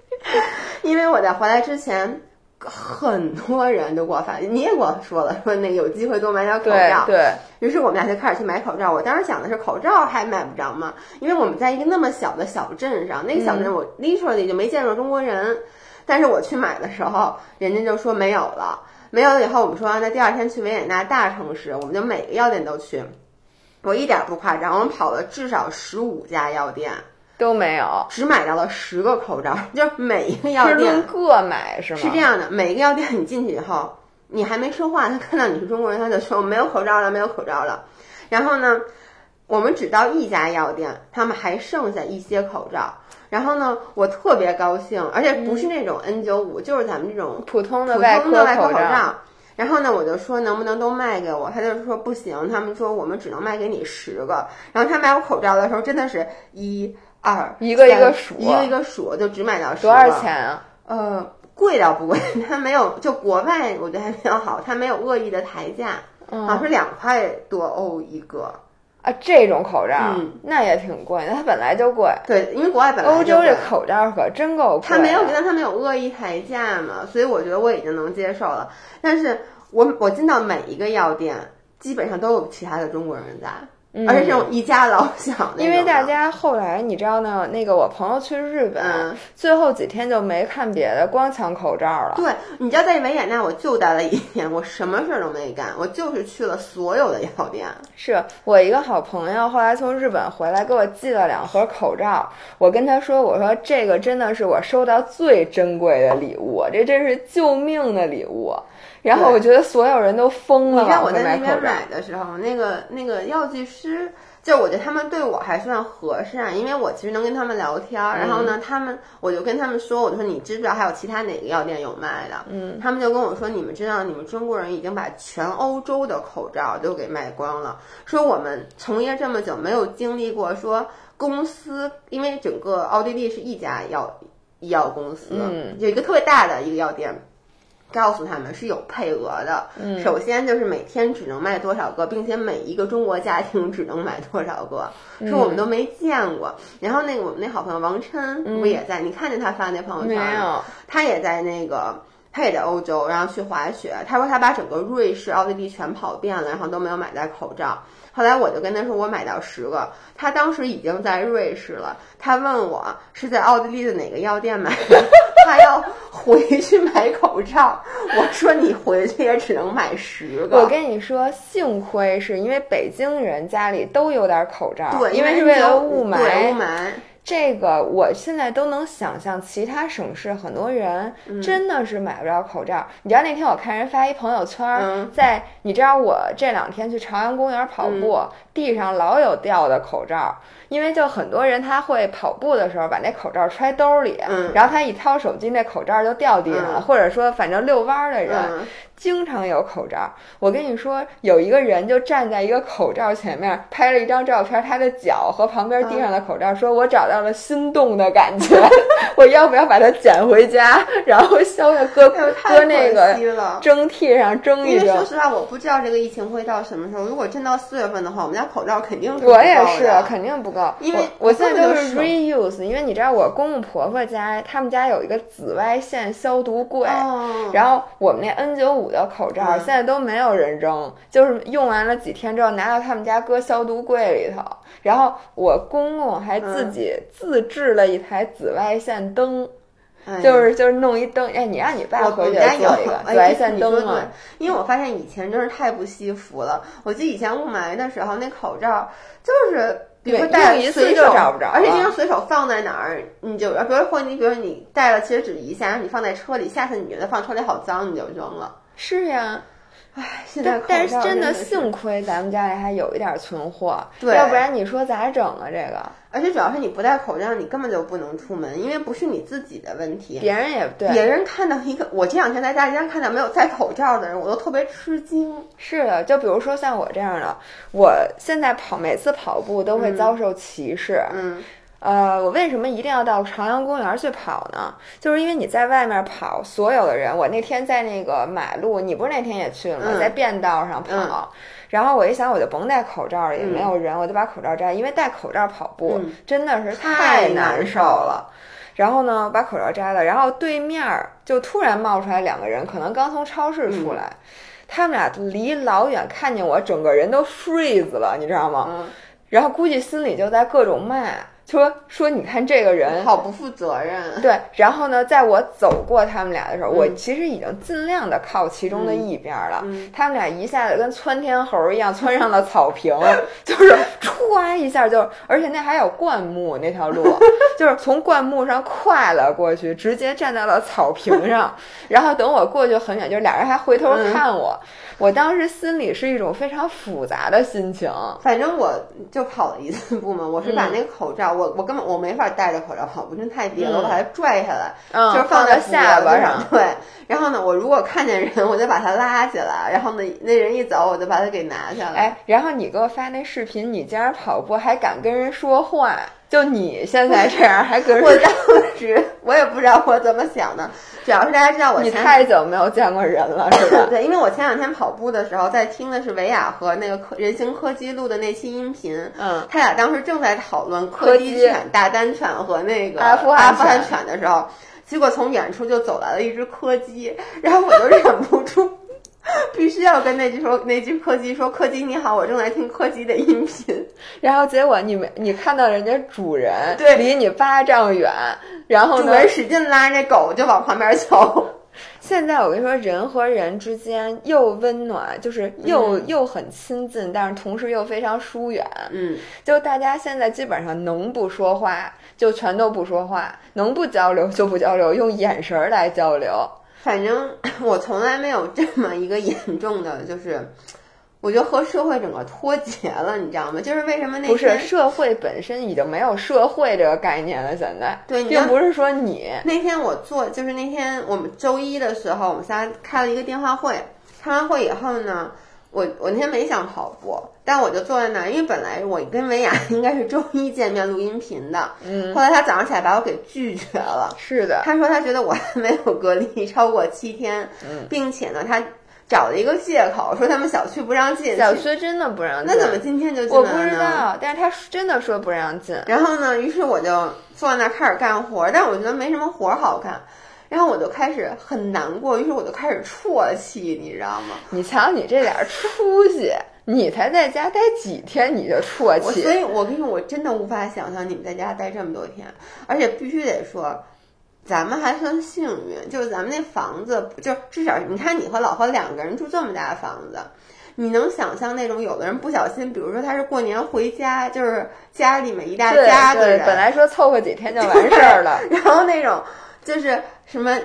[laughs] 因为我在回来之前，很多人都给我发，你也给我说了，说那有机会多买点口罩。对对，于是我们俩就开始去买口罩。我当时想的是口罩还买不着吗？因为我们在一个那么小的小镇上，那个小镇我 literally 就没见着中国人。但是我去买的时候，人家就说没有了。没有了以后，我们说那第二天去维也纳大城市，我们就每个药店都去。我一点不夸张，我们跑了至少十五家药店，都没有，只买到了十个口罩，[laughs] 就是每一个药店各买是吗？是这样的，每一个药店你进去以后，你还没说话，他看到你是中国人，他就说没有口罩了，没有口罩了。然后呢，我们只到一家药店，他们还剩下一些口罩。然后呢，我特别高兴，而且不是那种 N 9 5就是咱们这种普通的普外科通的外科口罩。罩。然后呢，我就说能不能都卖给我，他就说不行，他们说我们只能卖给你十个。然后他买我口罩的时候，真的是一二一个一个数一个一个数，就只买到十多少钱啊？呃，贵倒不贵，[laughs] 它没有，就国外我觉得还比较好，它没有恶意的抬价，好像嗯是两块多欧一个。啊，这种口罩、嗯那也挺贵，那它本来就贵。对，因为国外本来欧洲这口罩可真够贵。它没有，但它没有恶意抬价嘛，所以我觉得我已经能接受了。但是我我进到每一个药店，基本上都有其他的中国人在，而且这种一家老小因为大家后来你知道呢，那个我朋友去日本，嗯最后几天就没看别的，光抢口罩了。对，你知道在维也纳我就待了一天，我什么事儿都没干，我就是去了所有的药店。是我一个好朋友，后来从日本回来，给我寄了两盒口罩。我跟他说：“我说这个真的是我收到最珍贵的礼物，这真是救命的礼物。”然后我觉得所有人都疯了，你看我在那边买的时候，那个那个药剂师就我觉得他们对我还算和善，因为我其实能跟他们聊天儿。然后呢，他们我就跟他们说，我就说你知不知道还有其他哪个药店有卖的？嗯，他们就跟我说，你们知道你们中国人已经把全欧洲的口罩都给卖光了，说我们从业这么久没有经历过说公司，因为整个奥地利是一家药医药公司，嗯有一个特别大的一个药店。告诉他们是有配额的，嗯首先就是每天只能卖多少个，并且每一个中国家庭只能买多少个，说我们都没见过。然后那个我们那好朋友王琛不也在？你看见他发那朋友没圈没？有，他也在那个，他也在欧洲，然后去滑雪。他说他把整个瑞士、奥地利全跑遍了，然后都没有买到口罩。后来我就跟他说，我买到十个。他当时已经在瑞士了，他问我是在奥地利的哪个药店买的，[laughs] 他要回去买口罩。我说你回去也只能买十个。我跟你说，幸亏是因为北京人家里都有点口罩，对，因为是为了雾霾。雾霾。这个我现在都能想象，其他省市很多人真的是买不着口罩。你知道那天我看人发一朋友圈，嗯。在你知道我这两天去朝阳公园跑步，地上老有掉的口罩，因为就很多人他会跑步的时候把那口罩揣兜里，嗯。然后他一掏手机，那口罩就掉地上了，嗯。或者说反正遛弯儿的人。嗯经常有口罩，我跟你说，有一个人就站在一个口罩前面拍了一张照片，他的脚和旁边地上的口罩，说我找到了心动的感觉，[laughs] 我要不要把它捡回家，然后削下搁搁那个蒸屉上蒸一蒸。因为说实话，我不知道这个疫情会到什么时候。如果真到四月份的话，我们家口罩肯定是不我也是，肯定不够，因为我我现在都是 reuse，因为你知道我公公婆婆家，他们家有一个紫外线消毒柜，哦。然后我们那 N 9 5的口罩嗯现在都没有人扔，就是用完了几天之后拿到他们家搁消毒柜里头。然后我公公还自己自制了一台紫外线灯，就是就是弄一灯。哎，你让你爸我回去有做一个哎紫外线灯嘛？因为我发现以前真是太不惜福了。我记得以前雾霾的时候，那口罩就是。比如说戴一次就找不着而且了经常随手放在哪儿，你就比如或你比如说你戴了，其实只一下，然后你放在车里，下次你觉得放车里好脏，你就扔了。是呀，唉，现在但是真的幸亏咱们家里还有一点存货，对要不然你说咋整啊？这个而且主要是你不戴口罩，你根本就不能出门，因为不是你自己的问题。别人也对，别人看到一个，我这两天在大街上看到没有戴口罩的人，我都特别吃惊。是的，就比如说像我这样的，我现在跑每次跑步都会遭受歧视。嗯呃，我为什么一定要到朝阳公园去跑呢？就是因为你在外面跑，所有的人，我那天在那个马路，你不是那天也去了吗？嗯在便道上跑。嗯然后我一想，我就甭戴口罩了，也没有人，我就把口罩摘，因为戴口罩跑步、嗯真的是太难难受了。然后呢，把口罩摘了，然后对面儿就突然冒出来两个人，可能刚从超市出来，他们俩离老远看见我，整个人都 freeze 了，你知道吗？嗯，然后估计心里就在各种骂，说说你看这个人。好不负责任。对，然后呢，在我走过他们俩的时候，嗯我其实已经尽量的靠其中的一边了。嗯他们俩一下子跟窜天猴一样窜上了草坪，[laughs] 就是歘一下就，而且那还有灌木那条路，[laughs] 就是从灌木上跨了过去，直接站到了草坪上。然后等我过去很远，就是俩人还回头嗯看我，我当时心里是一种非常复杂的心情。反正我就跑了一次步嘛，我是把嗯那个口罩，我我根本我没法戴着口罩跑步，真太低了，我把它拽下来，嗯，就是放在下巴上。对，然后呢，我如果看见人，我就把他拉起来，然后呢，那人一走，我就把他给拿下来。哎，然后你给我发那视频，你竟然跑步还敢跟人说话，就你现在这样还跟人我当时我也不知道我怎么想的，主要是大家知道我你太久没有见过人了，是吧？对，因为我前两天跑步的时候，在听的是维亚和那个科人形柯基录的那期音频，嗯，他俩当时正在讨论柯基犬、大丹犬和那个阿富汗犬的时候，结果从远处就走来了一只柯基，然后我就忍不住。[laughs] 必须要跟那句说那句柯基说：“柯基你好，我正在听柯基的音频。[laughs] 然后结果你没你看到人家主人对离你八丈远，然”后呢？主人使劲拉那狗就往旁边走。[laughs] 现在我跟你说，人和人之间又温暖，就是又、又很亲近，但是同时又非常疏远。嗯，就大家现在基本上能不说话就全都不说话，能不交流就不交流，用眼神儿来交流。反正我从来没有这么一个严重的，就是我觉得和社会整个脱节了，你知道吗？就是为什么那不是天社会本身已经没有社会这个概念了，现在对并不是说你那天我做，就是那天我们周一的时候，我们仨开了一个电话会。开完会以后呢，我我那天没想跑步，但我就坐在那儿，因为本来我跟维雅 [laughs] 应该是周一见面录音频的，嗯，后来他早上起来把我给拒绝了。是的，他说他觉得我还 [laughs] 没有隔离超过七天，嗯并且呢，他找了一个借口说他们小区不让进。小区真的不让进，那怎么今天就进我不来了呢？知道，但是他真的说不让进。然后呢，于是我就坐在那儿开始干活，但我觉得没什么活儿好干，然后我就开始很难过，于是我就开始啜泣，你知道吗？你瞧你这点儿出息，你才在家待几天你就啜我泣所，以，我跟你说，我真的无法想象你们在家待这么多天，而且必须得说。咱们还算幸运，就是咱们那房子，就至少你看你和老婆两个人住这么大的房子，你能想象那种有的人不小心，比如说他是过年回家，就是家里面一大家子人，本来说凑合几天就完事儿了，然后那种就是什么，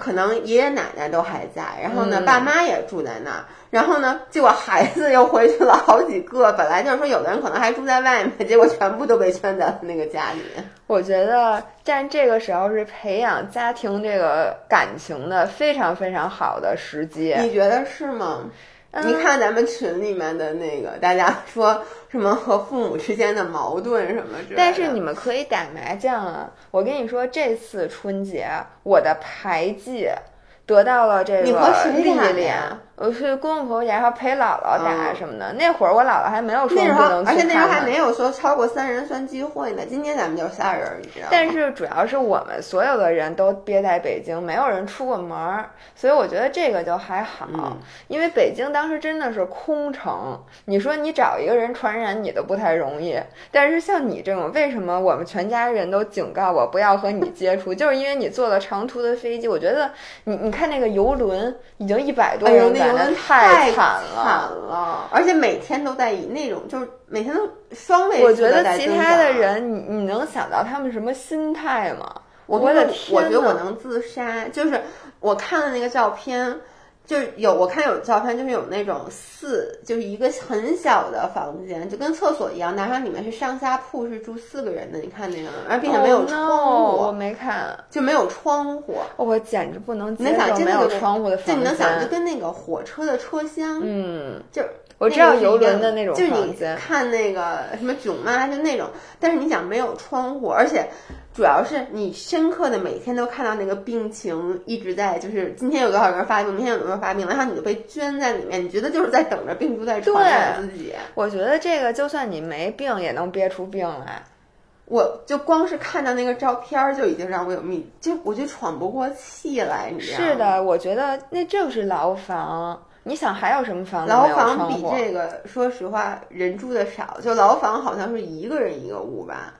可能爷爷奶奶都还在，然后呢，嗯爸妈也住在那儿，然后呢，结果孩子又回去了好几个。[laughs] 本来就是说，有的人可能还住在外面，[laughs] 结果全部都被圈在了那个家里面。我觉得，但这个时候是培养家庭这个感情的非常非常好的时机。你觉得是吗？嗯你看咱们群里面的那个，大家说什么和父母之间的矛盾什么之类的。但是你们可以打麻将啊！我跟你说，这次春节我的牌技得到了这你和个谁打的历练呀。我去公公婆婆家，然后陪姥姥打嗯什么的。那会儿我姥姥还没有说不能，去而且那时候还没有说超过三人算聚会呢。今天咱们就仨人，你知道吗？但是主要是我们所有的人都憋在北京，没有人出过门儿，所以我觉得这个就还好。嗯因为北京当时真的是空城，你说你找一个人传染你都不太容易。但是像你这种，为什么我们全家人都警告我不要和你接触？[laughs] 就是因为你坐了长途的飞机。我觉得你你看那个游轮已经一百多人赶，太惨了。了，而且每天都在以那种就是每天都双位数我觉得其他的，人，你你能想到他们什么心态吗？我我的跟你说我觉得我能自杀，就是我看了那个照片。就是有我看有照片，就是有那种四，就是一个很小的房间，就跟厕所一样，哪怕里面是上下铺，是住四个人的。你看那个，而并且没有 Oh 窗 no，户我没看。就没有窗户。我简直不能接你想受没有窗户的房就你能想，就。跟那个火车的车厢，嗯，就我知道游轮的那种就是你房间。看那个什么囧妈就那种，但是你想没有窗户，而且主要是你深刻的每天都看到那个病情一直在，就是今天有多少个人发病，明天有多少人发病，然后你就被圈在里面，你觉得就是在等着病毒在传染自己。我觉得这个就算你没病，也能憋出病来。我就光是看到那个照片儿就已经让我有密，就我就喘不过气来，你知道吗？是的，我觉得那就是牢房。你想还有什么房子牢房比？这个，说实话，人住的少。就牢房好像是一个人一个屋吧，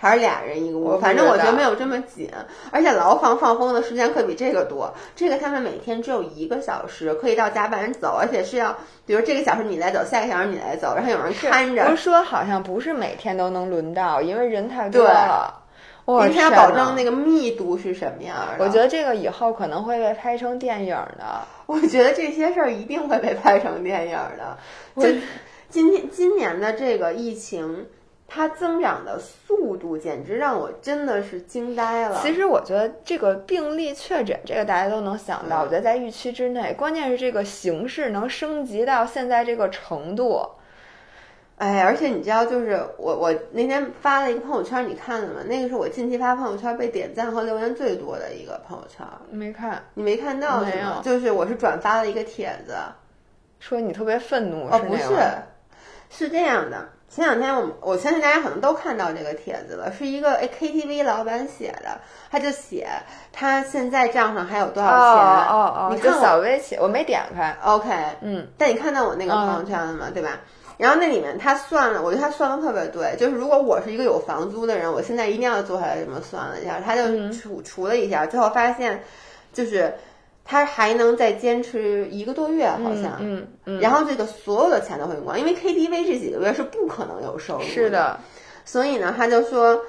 还是俩人一个屋？反正我觉得没有这么紧。而且牢房放风的时间可比这个多。这个他们每天只有一个小时可以到甲板走，而且是要，比如这个小时你来走，下个小时你来走，然后有人看着不是。说好像不是每天都能轮到，因为人太多了。我今天要保证那个密度是什么样的？我觉得这个以后可能会被拍成电影的。我觉得这些事儿一定会被拍成电影的。就今天今年的这个疫情，它增长的速度简直让我真的是惊呆了。其实我觉得这个病例确诊，这个大家都能想到，嗯我觉得在预期之内。关键是这个形势能升级到现在这个程度。哎，而且你知道，就是我我那天发了一个朋友圈，你看了吗？那个是我近期发朋友圈被点赞和留言最多的一个朋友圈，没看，你没看到是没吗？有就是我是转发了一个帖子，说你特别愤怒，哦，不是是这样的。前两天我们我相信大家可能都看到这个帖子了，是一个哎 KTV 老板写的，他就写他现在账上还有多少哦钱。哦哦，哦你看我小微写，我没点开。OK，嗯，但你看到我那个朋友圈了吗？对吧？然后那里面他算了，我觉得他算的特别对，就是如果我是一个有房租的人，我现在一定要坐下来这么算了一下，他就嗯除除了一下，最后发现就是他还能再坚持一个多月，好像。嗯嗯，然后这个所有的钱都会用光，因为 KTV 这几个月是不可能有收入是的，所以呢，他就说，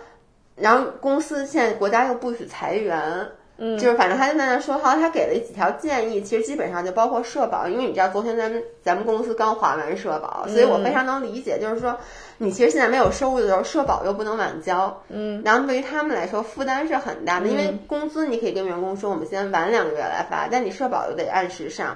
然后公司现在国家又不许裁员，嗯，就是反正他就在那说，好像他给了几条建议，其实基本上就包括社保，因为你知道昨天咱们咱们公司刚还完社保，所以我非常能理解，就是说你其实现在没有收入的时候，社保又不能晚交，嗯，然后对于他们来说负担是很大的，因为工资你可以跟员工说我们先晚两个月来发，但你社保又得按时上，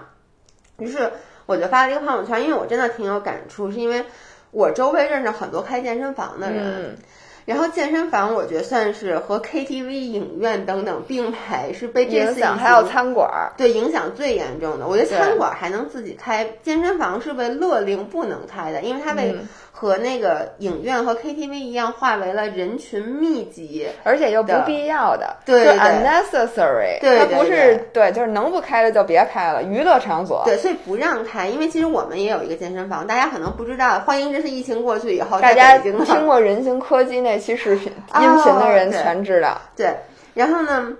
于是我就发了一个朋友圈，因为我真的挺有感触，是因为我周围认识很多开健身房的人。嗯然后健身房，我觉得算是和 KTV、影院等等并排，是被这次影响还有餐馆。儿，对影响最严重的。我觉得餐馆还能自己开，健身房是被勒令不能开的，因为它被嗯和那个影院和 KTV 一样，化为了人群密集。而且又不必要的，对 unnecessary，对它不是对，就是能不开的就别开了，娱乐场所。对，所以不让开，因为其实我们也有一个健身房，大家可能不知道。欢迎，这次疫情过去以后，大家已经听过人形科技那期视频、[laughs] 哦音频的人全知道。对，然后呢，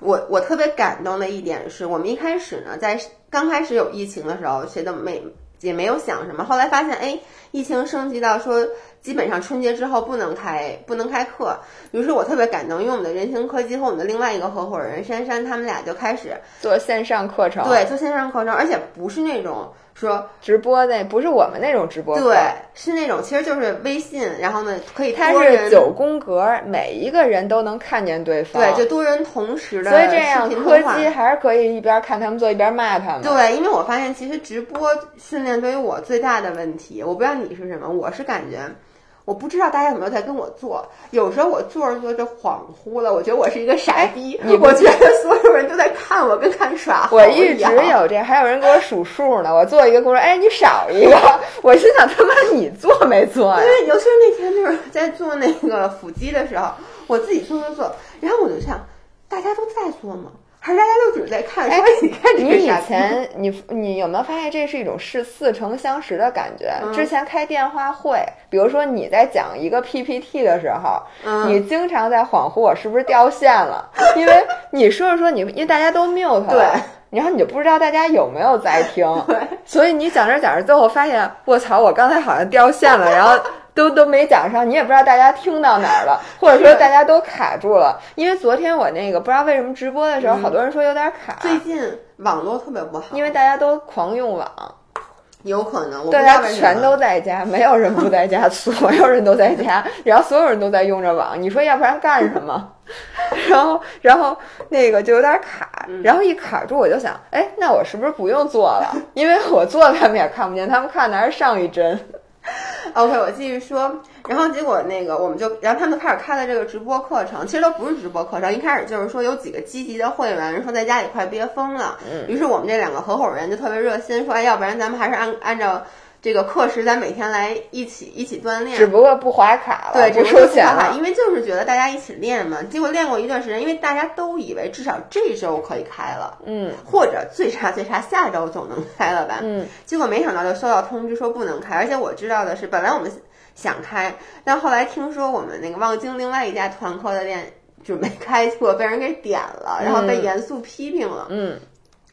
我我特别感动的一点是，我们一开始呢，在刚开始有疫情的时候，谁都没也没有想什么，后来发现，哎，疫情升级到说，基本上春节之后不能开不能开课，于是我特别感动，因为我们的人形科技和我们的另外一个合伙人珊珊，他们俩就开始做线上课程，对做线上课程，而且不是那种说直播那不是我们那种直播，对，是那种其实就是微信，然后呢可以它是九宫格，每一个人都能看见对方。对，就多人同时的所以这样科技还是可以一边看他们做一边骂他们。对，因为我发现其实直播训练对于我最大的问题，我不知道你是什么，我是感觉。我不知道大家有没有在跟我做，有时候我做着做着恍惚了，我觉得我是一个傻逼，我觉得所有人都在看我，跟看耍猴我一直有这，还有人给我数数呢。我做一个跟我说，哎，你少一个。[laughs] 我心想，他妈你做没做呀因？为尤其是那天就是在做那个腹肌的时候，我自己做做做，然后我就想，大家都在做吗？还是大家都只是在看？说你看这你以前你你有没有发现这是一种是似曾相识的感觉？嗯之前开电话会，比如说你在讲一个 PPT 的时候，嗯你经常在恍惚我是不是掉线了，因为你说着说你，因为大家都 mute 了，对，然后你就不知道大家有没有在听，[laughs] 所以你讲着讲着，最后发现卧槽，我刚才好像掉线了，然后。都都没讲上，你也不知道大家听到哪儿了，[laughs] 或者说大家都卡住了。因为昨天我那个不知道为什么直播的时候，好多人说有点卡，最近网络特别不好，因为大家都狂用网，有可能，大家全都在家，没有人不在家，[laughs] 所有人都在家，然后所有人都在用着网，你说要不然干什么？[laughs] 然后，然后那个就有点卡，嗯然后一卡住，我就想，哎，那我是不是不用做了？因为我做他们也看不见，他们看的还是上一帧。[laughs] OK，我继续说，然后结果那个我们就，然后他们就开始开了这个直播课程，其实都不是直播课程，一开始就是说有几个积极的会员说在家里快憋疯了，嗯。于是我们这两个合伙人就特别热心，说哎，要不然咱们还是按按照这个课时，咱每天来一起一起锻炼只。不过不划卡了，对，不只不过收钱不划了。因为就是觉得大家一起练嘛。结果练过一段时间，因为大家都以为至少这周可以开了，嗯或者最差最差下周总能开了吧。嗯，结果没想到就收到通知说不能开，而且我知道的是，本来我们想开，但后来听说我们那个望京另外一家团课的店准备开，结果被人给点了，然后被严肃批评了。嗯，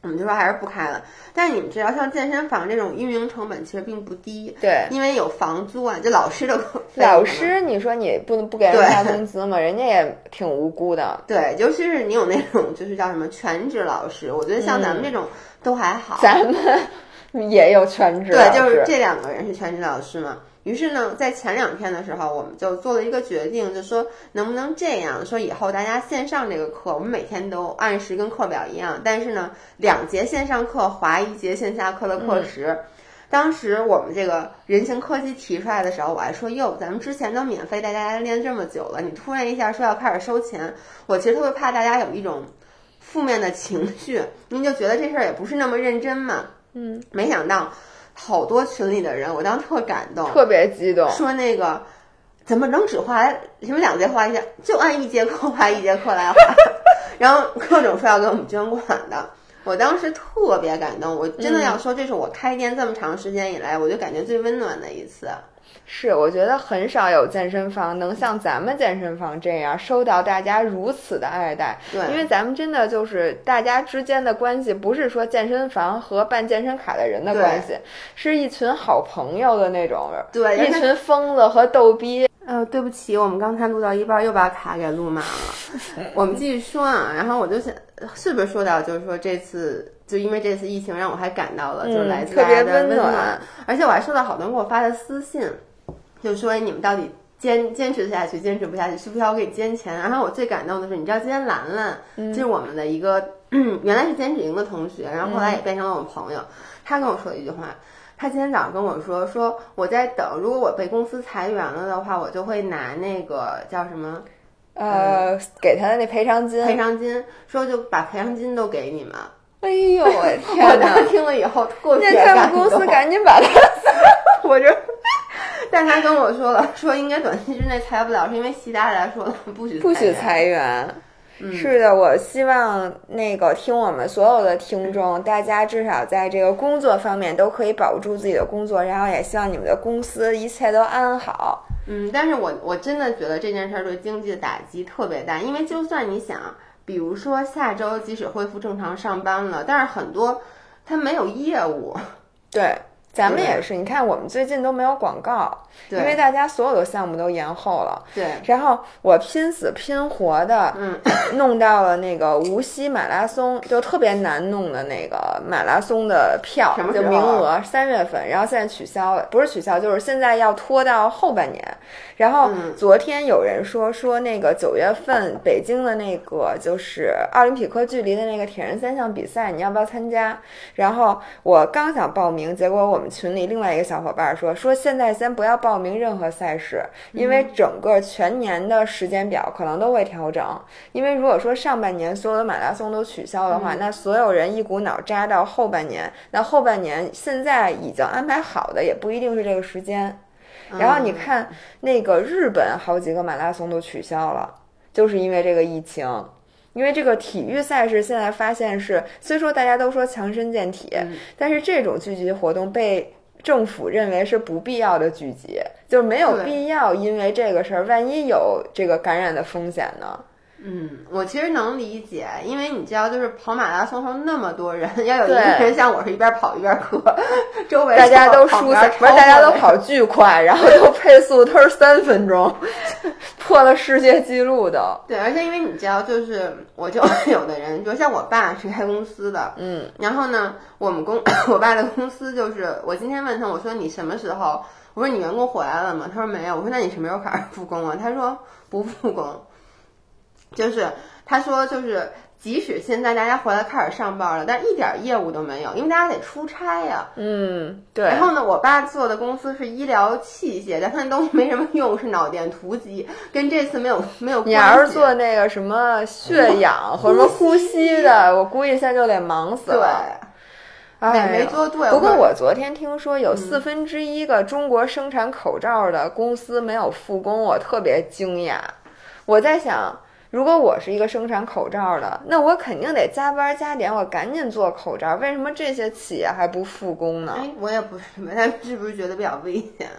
我们就说还是不开了。但是你们知道，像健身房这种运营成本其实并不低，对。因为有房租啊，就老师的工资老师，你说你不能不给人对发工资吗？人家也挺无辜的。对，尤其是你有那种就是叫什么全职老师，我觉得像咱们这种都还好。咱们也有全职老对，就是这两个人是全职老师嘛。于是呢，在前两天的时候，我们就做了一个决定，就说能不能这样说，以后大家线上这个课，我们每天都按时跟课表一样，但是呢，两节线上课划一节线下课的课时。当时我们这个人形科技提出来的时候，我还说哟，咱们之前都免费带大家练这么久了，你突然一下说要开始收钱，我其实特别怕大家有一种负面的情绪，您就觉得这事儿也不是那么认真嘛。嗯，没想到好多群里的人，我当时特感动，特别激动。说那个怎么能只画什么两节画一节，就按一节课画一节课来画，[laughs] 然后各种说要给我们捐款的。我当时特别感动，我真的要说，这是我开店这么长时间以来，我就感觉最温暖的一次。是，我觉得很少有健身房能像咱们健身房这样收到大家如此的爱戴。对，因为咱们真的就是大家之间的关系，不是说健身房和办健身卡的人的关系，是一群好朋友的那种，对，一群疯子和逗逼。呃，对不起，我们刚才录到一半又把卡给录满了。[laughs] 我们继续说啊，然后我就想，是不是说到就是说这次就因为这次疫情让我还感到了就是来自大家的温暖，而且我还收到好多人给我发的私信，就说哎你们到底坚坚持下去，坚持不下去，需不需要我给你捐钱？然后我最感动的是，你知道今天兰兰就是我们的一个、[clears throat] 原来是兼职营的同学，然后后来也变成了我们朋友，他跟我说了一句话。他今天早上跟我说，说我在等，如果我被公司裁员了的话，我就会拿那个叫什么呃，给他的那赔偿金，赔偿金，说就把赔偿金都给你们。哎呦我 [laughs] 我天哪！当时听了以后特别那他感公司赶紧把他，[laughs] 我这 [laughs] 但他跟我说了，说应该短期之内裁不了，是因为习大大说了不许不许。裁员。嗯是的，我希望那个听我们所有的听众，大家至少在这个工作方面都可以保住自己的工作，然后也希望你们的公司一切都安好。嗯，但是我我真的觉得这件事儿对经济的打击特别大，因为就算你想，比如说下周即使恢复正常上班了，但是很多他没有业务，[laughs] 对，咱们也是，你看我们最近都没有广告，因为大家所有的项目都延后了。对，然后我拼死拼活的嗯，[coughs] 弄到了那个无锡马拉松，就特别难弄的那个马拉松的票就名额三月份，然后现在取消了，不是取消，就是现在要拖到后半年。然后嗯昨天有人说说那个九月份北京的那个就是奥林匹克距离的那个铁人三项比赛，你要不要参加？然后我刚想报名，结果我们群里另外一个小伙伴说说现在先不要报名任何赛事，因为整个全年的时间表可能都会调整。因为如果说上半年所有的马拉松都取消的话，那所有人一股脑扎到后半年，那后半年现在已经安排好的也不一定是这个时间。然后你看那个日本好几个马拉松都取消了，就是因为这个疫情。因为这个体育赛事现在发现是，虽说大家都说强身健体，但是这种聚集活动被政府认为是不必要的聚集，就是没有必要因为这个事儿，万一有这个感染的风险呢？嗯，我其实能理解，因为你知道，就是跑马拉松时候那么多人，要有一个人像我是一边跑一边喝，周围大家都跑输三，不是大家都跑巨快，然后都 [laughs] 配速都是三分钟，破了世界纪录的。对，而且因为你知道，就是我就有的人，比如像我爸是开公司的，嗯，然后呢，我们公 [coughs] 我爸的公司就是，我今天问他，我说你什么时候？我说你员工回来了吗？他说没有。我说那你什么时候开始复工啊？他说不复工，就是他说就是。即使现在大家回来开始上班了，但一点业务都没有，因为大家得出差呀、嗯，对。然后呢，我爸做的公司是医疗器械，但他都 [laughs] 没什么用，是脑电图机，跟这次没有没有关系。你要是做那个什么血氧 [laughs] 或者什么呼吸的，我估计现在就得忙死，了。对哎呀没做对。不过我昨天听说有四分之一个中国生产口罩的公司没有复工，我特别惊讶。我在想，如果我是一个生产口罩的，那我肯定得加班加点，我赶紧做口罩。为什么这些企业还不复工呢？哎，我也不是什么，他们是不是觉得比较危险？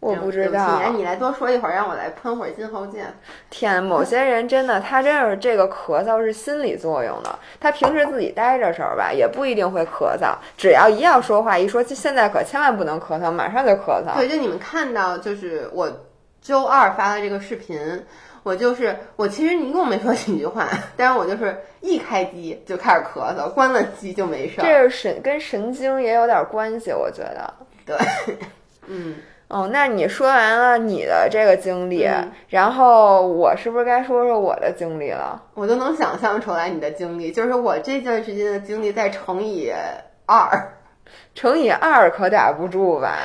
我不知道哎，。你来多说一会儿，让我来喷会儿金喉剑。天，某些人真的，他真是这个咳嗽是心理作用的。他平时自己待着时候吧，也不一定会咳嗽，只要一要说话，一说现在可千万不能咳嗽，马上就咳嗽。对，就你们看到，就是我周二发的这个视频，我就是我其实一共没说几句话，但是我就是一开机就开始咳嗽，关了机就没事儿。这是神跟神经也有点关系，我觉得。对，[laughs] 嗯，哦，那你说完了你的这个经历，嗯然后我是不是该说说我的经历了？我都能想象出来你的经历，就是我这段时间的经历再乘以二。乘以二可打不住吧？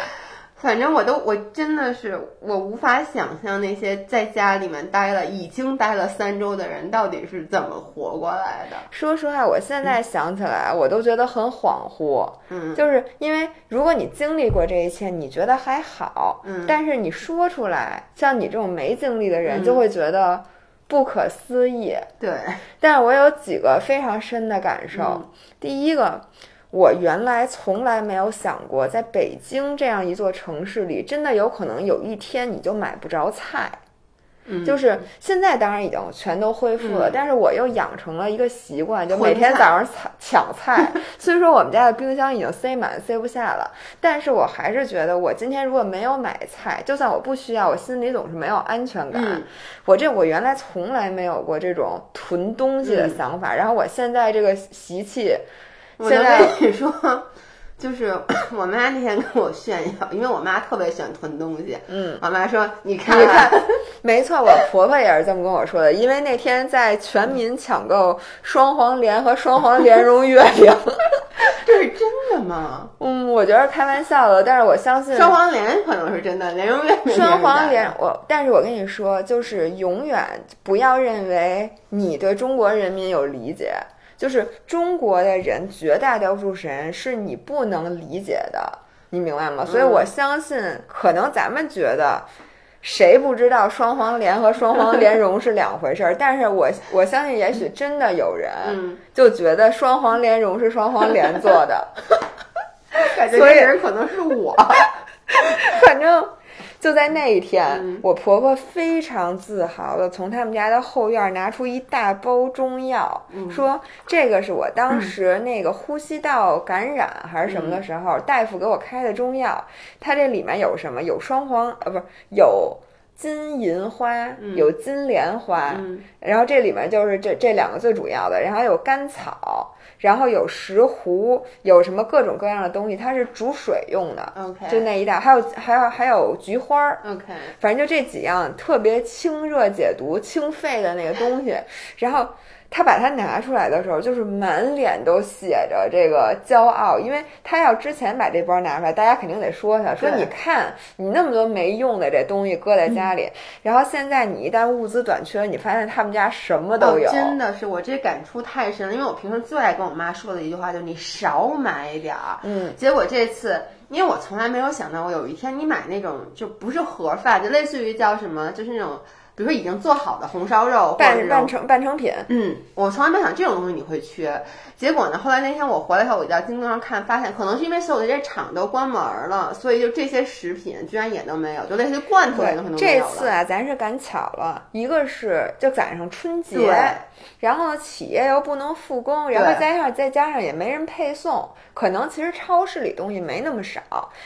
反正我都，我真的是，我无法想象那些在家里面待了已经待了三周的人到底是怎么活过来的。说实话，我现在想起来，我都觉得很恍惚。嗯，就是因为如果你经历过这一切，你觉得还好，嗯但是你说出来，像你这种没经历的人嗯就会觉得不可思议。对，但是我有几个非常深的感受。嗯第一个，我原来从来没有想过，在北京这样一座城市里，真的有可能有一天你就买不着菜。嗯就是现在当然已经全都恢复了，嗯但是我又养成了一个习惯，就每天早上抢抢菜。[laughs] 虽说我们家的冰箱已经塞满塞不下了，但是我还是觉得我今天如果没有买菜，就算我不需要，我心里总是没有安全感。嗯我这我原来从来没有过这种囤东西的嗯想法，然后我现在这个习气，我能现在跟你说，就是 [coughs] 我妈那天跟我炫耀，因为我妈特别喜欢囤东西。嗯。我妈说：“你看，你看，没错，我婆婆也是这么跟我说的。因为那天在全民抢购双黄连和双黄莲蓉月饼，[laughs] 这是真的吗？嗯，我觉得开玩笑的，但是我相信双黄连可能是真的，莲蓉月饼双黄假的连，我但是我跟你说，就是永远不要认为你对中国人民有理解，就是中国的人绝大多数人是你不能理解的，你明白吗？所以嗯我相信，可能咱们觉得。谁不知道双黄连和双黄连蓉是两回事儿？但是我 [laughs] 我相信，也许真的有人嗯，就觉得双黄连蓉是双黄连做的，[laughs] 感觉所以这人可能是我。[laughs] 反正就在那一天，嗯我婆婆非常自豪的从他们家的后院拿出一大包中药，嗯说这个是我当时那个呼吸道感染还是什么的时候，大夫给我开的中药。它这里面有什么？有双黄呃，不是有。金银花有金莲花，嗯然后这里面就是这这两个最主要的，然后有甘草，然后有石斛，有什么各种各样的东西，它是煮水用的。OK 就那一袋，还有还有还有菊花儿，OK，反正就这几样特别清热解毒、清肺的那个东西。然后他把它拿出来的时候，就是满脸都写着这个骄傲，因为他要之前把这包拿出来，大家肯定得说他，说你看你那么多没用的这东西搁在家里，然后现在你一旦物资短缺，你发现他们家什么都有，哦、真的是我这感触太深了，因为我平时最爱跟我妈说的一句话就是你少买点儿。嗯，结果这次，因为我从来没有想到，我有一天你买那种就不是盒饭，就类似于叫什么，就是那种，比如说已经做好的红烧肉，或者半半成半成品。嗯，我从来没想这种东西你会缺。结果呢，后来那天我回来以后，我就在京东上看，发现可能是因为所有的这些厂都关门了，所以就这些食品居然也都没有，就类似于罐头这些东西都没这有了。次啊，咱是赶巧了，一个是就赶上春节对，然后呢，企业又不能复工，然后再加上再加上也没人配送，可能其实超市里东西没那么少，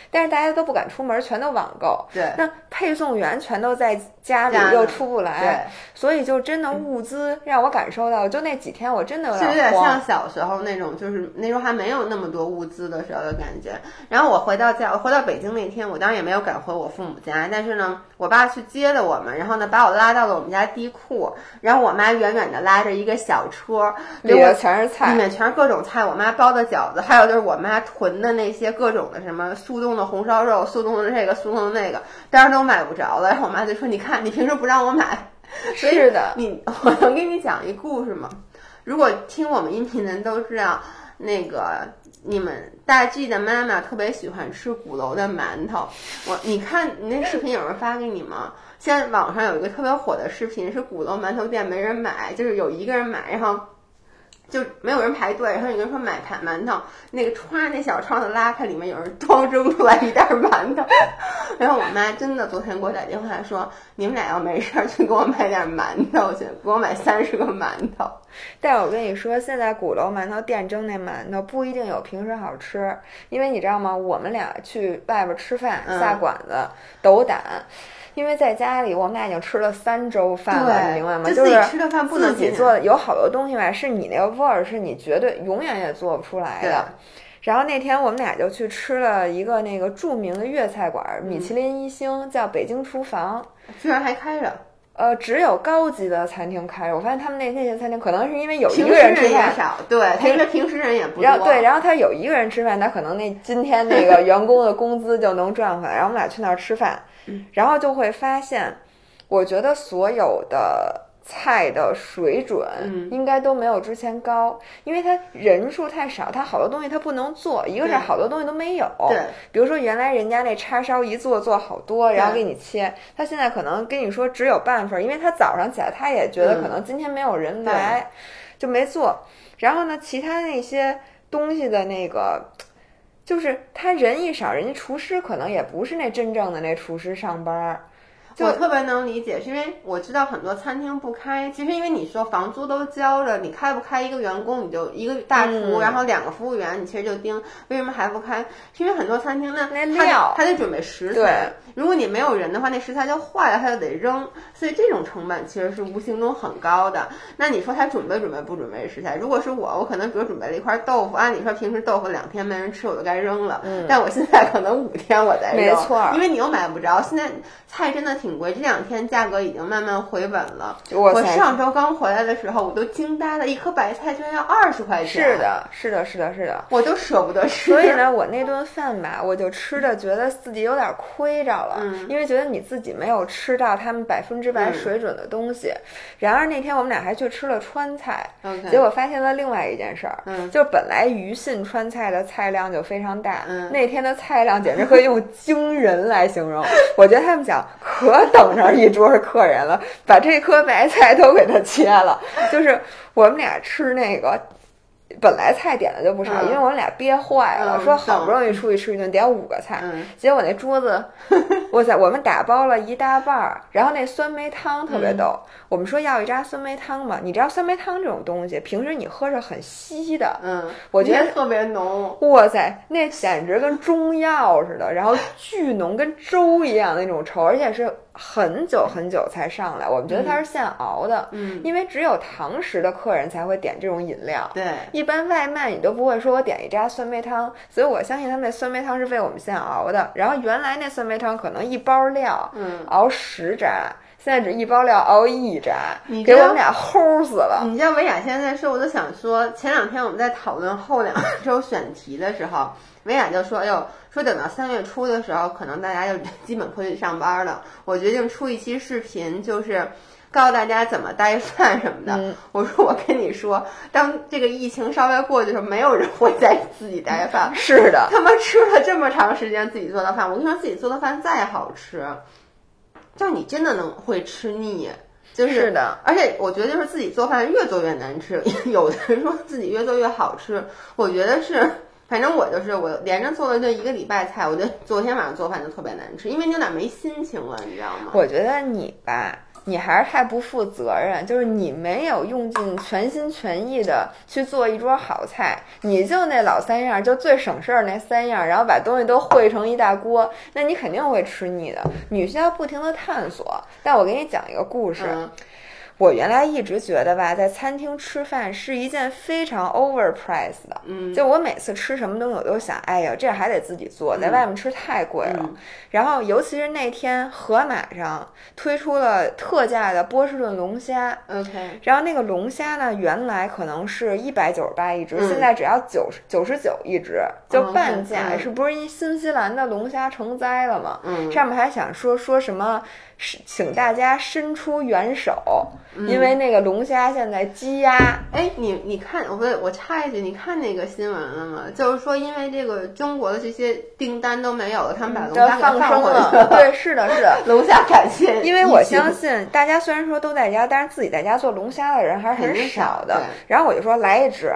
但是大家都不敢出门，全都网购。对那配送员全都在家里又出不来，，所以就真的物资让我感受到，就那几天我真的有是有点像。小时候那种，就是那时候还没有那么多物资的时候的感觉。然后我回到家，我回到北京那天，我当然也没有赶回我父母家，但是呢，我爸去接的我们，然后呢把我拉到了我们家地库，然后我妈远远的拉着一个小车，里面全是菜里，面全是各种菜，我妈包的饺子，还有就是我妈囤的那些各种的什么速冻的红烧肉、速冻的这个、速冻的那个，当然都买不着了。然后我妈就说：“你看，你平时不让我买，所以是的，你我能给你讲一故事吗？如果听我们音频的人都知道，那个你们大 G 的妈妈特别喜欢吃鼓楼的馒头。我你看你那视频有人发给你吗？现在网上有一个特别火的视频，是鼓楼馒头店没人买，就是有一个人买，然后。就没有人排队，然后有人说买盘馒头，那个歘那小窗子拉开，里面有人咣扔出来一袋馒头，然后我妈真的昨天给我打电话说，你们俩要没事儿去给我买点馒头去，给我买三十个馒头。但是我跟你说，现在鼓楼馒头店蒸那馒头不一定有平时好吃，因为你知道吗？我们俩去外边吃饭嗯下馆子斗胆。因为在家里，我们俩已经吃了三周饭了，你明白吗？就自己是吃的饭不能自己做的，有好多东西吧，是你那个味儿，是你绝对永远也做不出来的。然后那天我们俩就去吃了一个那个著名的粤菜馆，米其林一星，叫北京厨房。居然还开着，呃，只有高级的餐厅开着。我发现他们那那些餐厅可能是因为有一个时人吃饭，少，对，他因为平时人也不多。然后对，然后他有一个人吃饭，他可能那今天那个 [laughs] 员工的工资就能赚回来。然后我们俩去那儿吃饭，嗯然后就会发现，我觉得所有的菜的水准嗯应该都没有之前高，因为它人数太少，它好多东西它不能做，一个是好多东西都没有。对，比如说原来人家那叉烧一做做好多，然后给你切，他现在可能跟你说只有半份儿，因为他早上起来他也觉得嗯可能今天没有人来，就没做。然后呢，其他那些东西的那个。就是他人一少，人家厨师可能也不是那真正的那厨师上班儿，我特别能理解，是因为我知道很多餐厅不开，其实因为你说房租都交了，你开不开一个员工你就一个大厨，嗯然后两个服务员，你其实就盯，为什么还不开？是因为很多餐厅呢，那他料他得准备食材，如果你没有人的话，那食材就坏了，他就得扔，所以这种成本其实是无形中很高的。那你说他准备准备不准备食材？如果是我，我可能比如准备了一块豆腐，按理说平时豆腐两天没人吃，我就该扔了，嗯但我现在可能五天我再扔，没错因为你又买不着，现在菜真的挺贵，这两天价格已经慢慢回稳了。我上周刚回来的时候，我都惊呆了，一颗白菜居然要二十块钱。是，的，是的，是的，是的。我都舍不得吃。所以呢，我那顿饭吧，我就吃的觉得自己有点亏着了，嗯因为觉得你自己没有吃到他们百分之百嗯水准的东西。然而那天我们俩还去吃了川菜结果发现了另外一件事儿，嗯就是本来鱼信川菜的菜量就非常大，嗯那天的菜量简直可以用 [laughs] 惊人来形容。我觉得他们讲可等着一桌客人了，把这颗白菜都给他切了。就是我们俩吃那个。本来菜点的就不少，嗯因为我们俩憋坏了，嗯说好不容易出去吃一顿，点五个菜，嗯结果那桌子，[laughs] 哇塞，我们打包了一大半儿，然后那酸梅汤特别逗。我们说要一扎酸梅汤嘛，你知道酸梅汤这种东西，平时你喝着很稀的，嗯，我觉得特别浓。哇塞，那简直跟中药似的，然后巨浓，跟粥一样那种稠，而且是很久很久才上来。我们觉得它是现熬的，嗯，因为只有堂食的客人才会点这种饮料。对，一般外卖你都不会说我点一扎酸梅汤，所以我相信他们那酸梅汤是为我们现熬的。然后原来那酸梅汤可能一包料嗯。熬十扎，现在只一包料熬一扎你，给我们俩齁死了。你知道维亚现在说，我都想说，前两天我们在讨论后两周选题的时候，维亚就说：“哎呦，说等到三月初的时候，可能大家就 [laughs] 基本可以上班了。我决定出一期视频，就是告诉大家怎么带饭什么的。嗯 [laughs] 我说：“我跟你说，当这个疫情稍微过去的时候，没有人会再自己带饭。是的，他妈吃了这么长时间自己做的饭，我跟你说，自己做的饭再好吃，就你真的能会吃腻。就是是的，而且我觉得就是自己做饭越做越难吃，[laughs] 有的人说自己越做越好吃，我觉得是，反正我就是我连着做了这一个礼拜菜，我觉得昨天晚上做饭就特别难吃，因为你有点没心情了，你知道吗？我觉得你吧，你还是太不负责任，就是你没有用尽全心全意的去做一桌好菜，你就那老三样，就最省事儿那三样，然后把东西都烩成一大锅，那你肯定会吃腻的。你需要不停的探索。但我给你讲一个故事，嗯我原来一直觉得吧，在餐厅吃饭是一件非常 overpriced 的。嗯，就我每次吃什么东西，我都想，哎呀，这还得自己做，在外面吃太贵了。嗯然后，尤其是那天盒马上推出了特价的波士顿龙虾，OK，然后那个龙虾呢，原来可能是一百九十八一只，嗯现在只要九十九十九一只，就哦半价。嗯是不是因新西兰的龙虾成灾了嘛？嗯，上面还想说说什么，是请大家伸出援手，嗯因为那个龙虾现在积压。哎，你你看，我不我插一句，你看那个新闻了吗？就是说，因为这个中国的这些订单都没有了，他们把龙虾给放生了。对，是的，是的，[laughs] 龙虾感谢，因为我相信大家虽然说都在家，但是自己在家做龙虾的人还是很少的。然后我就说来一只，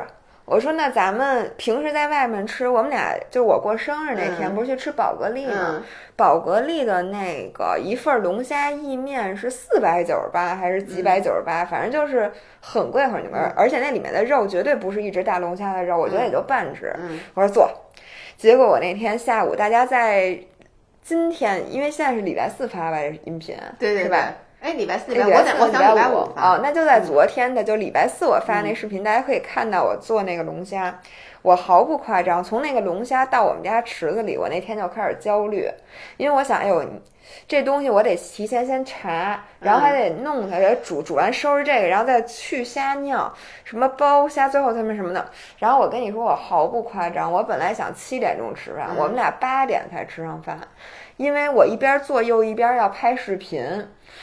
我说那咱们平时在外面吃，我们俩就我过生日那天、嗯不是去吃宝格丽吗？嗯宝格丽的那个一份龙虾意面是四百九十八还是几百九十八，反正就是很贵很贵，嗯而且那里面的肉绝对不是一只大龙虾的肉，我觉得也就半只。嗯我说做，结果我那天下午大家在今天，因为现在是礼拜四发吧音频，对对是吧？对？哎，礼拜四，礼我想拜四、我想礼拜五五发。哦，那就在昨天的，就礼拜四我发嗯。那视频，大家可以看到我做那个龙虾，我毫不夸张，从那个龙虾到我们家池子里，我那天就开始焦虑，因为我想，哎呦，这东西我得提前先查，然后还得弄它，得煮，煮完收拾这个，然后再去虾尿，什么包虾，最后他们什么的。然后我跟你说，我毫不夸张，我本来想七点钟吃饭，嗯。我们俩八点才吃上饭，因为我一边做又一边要拍视频。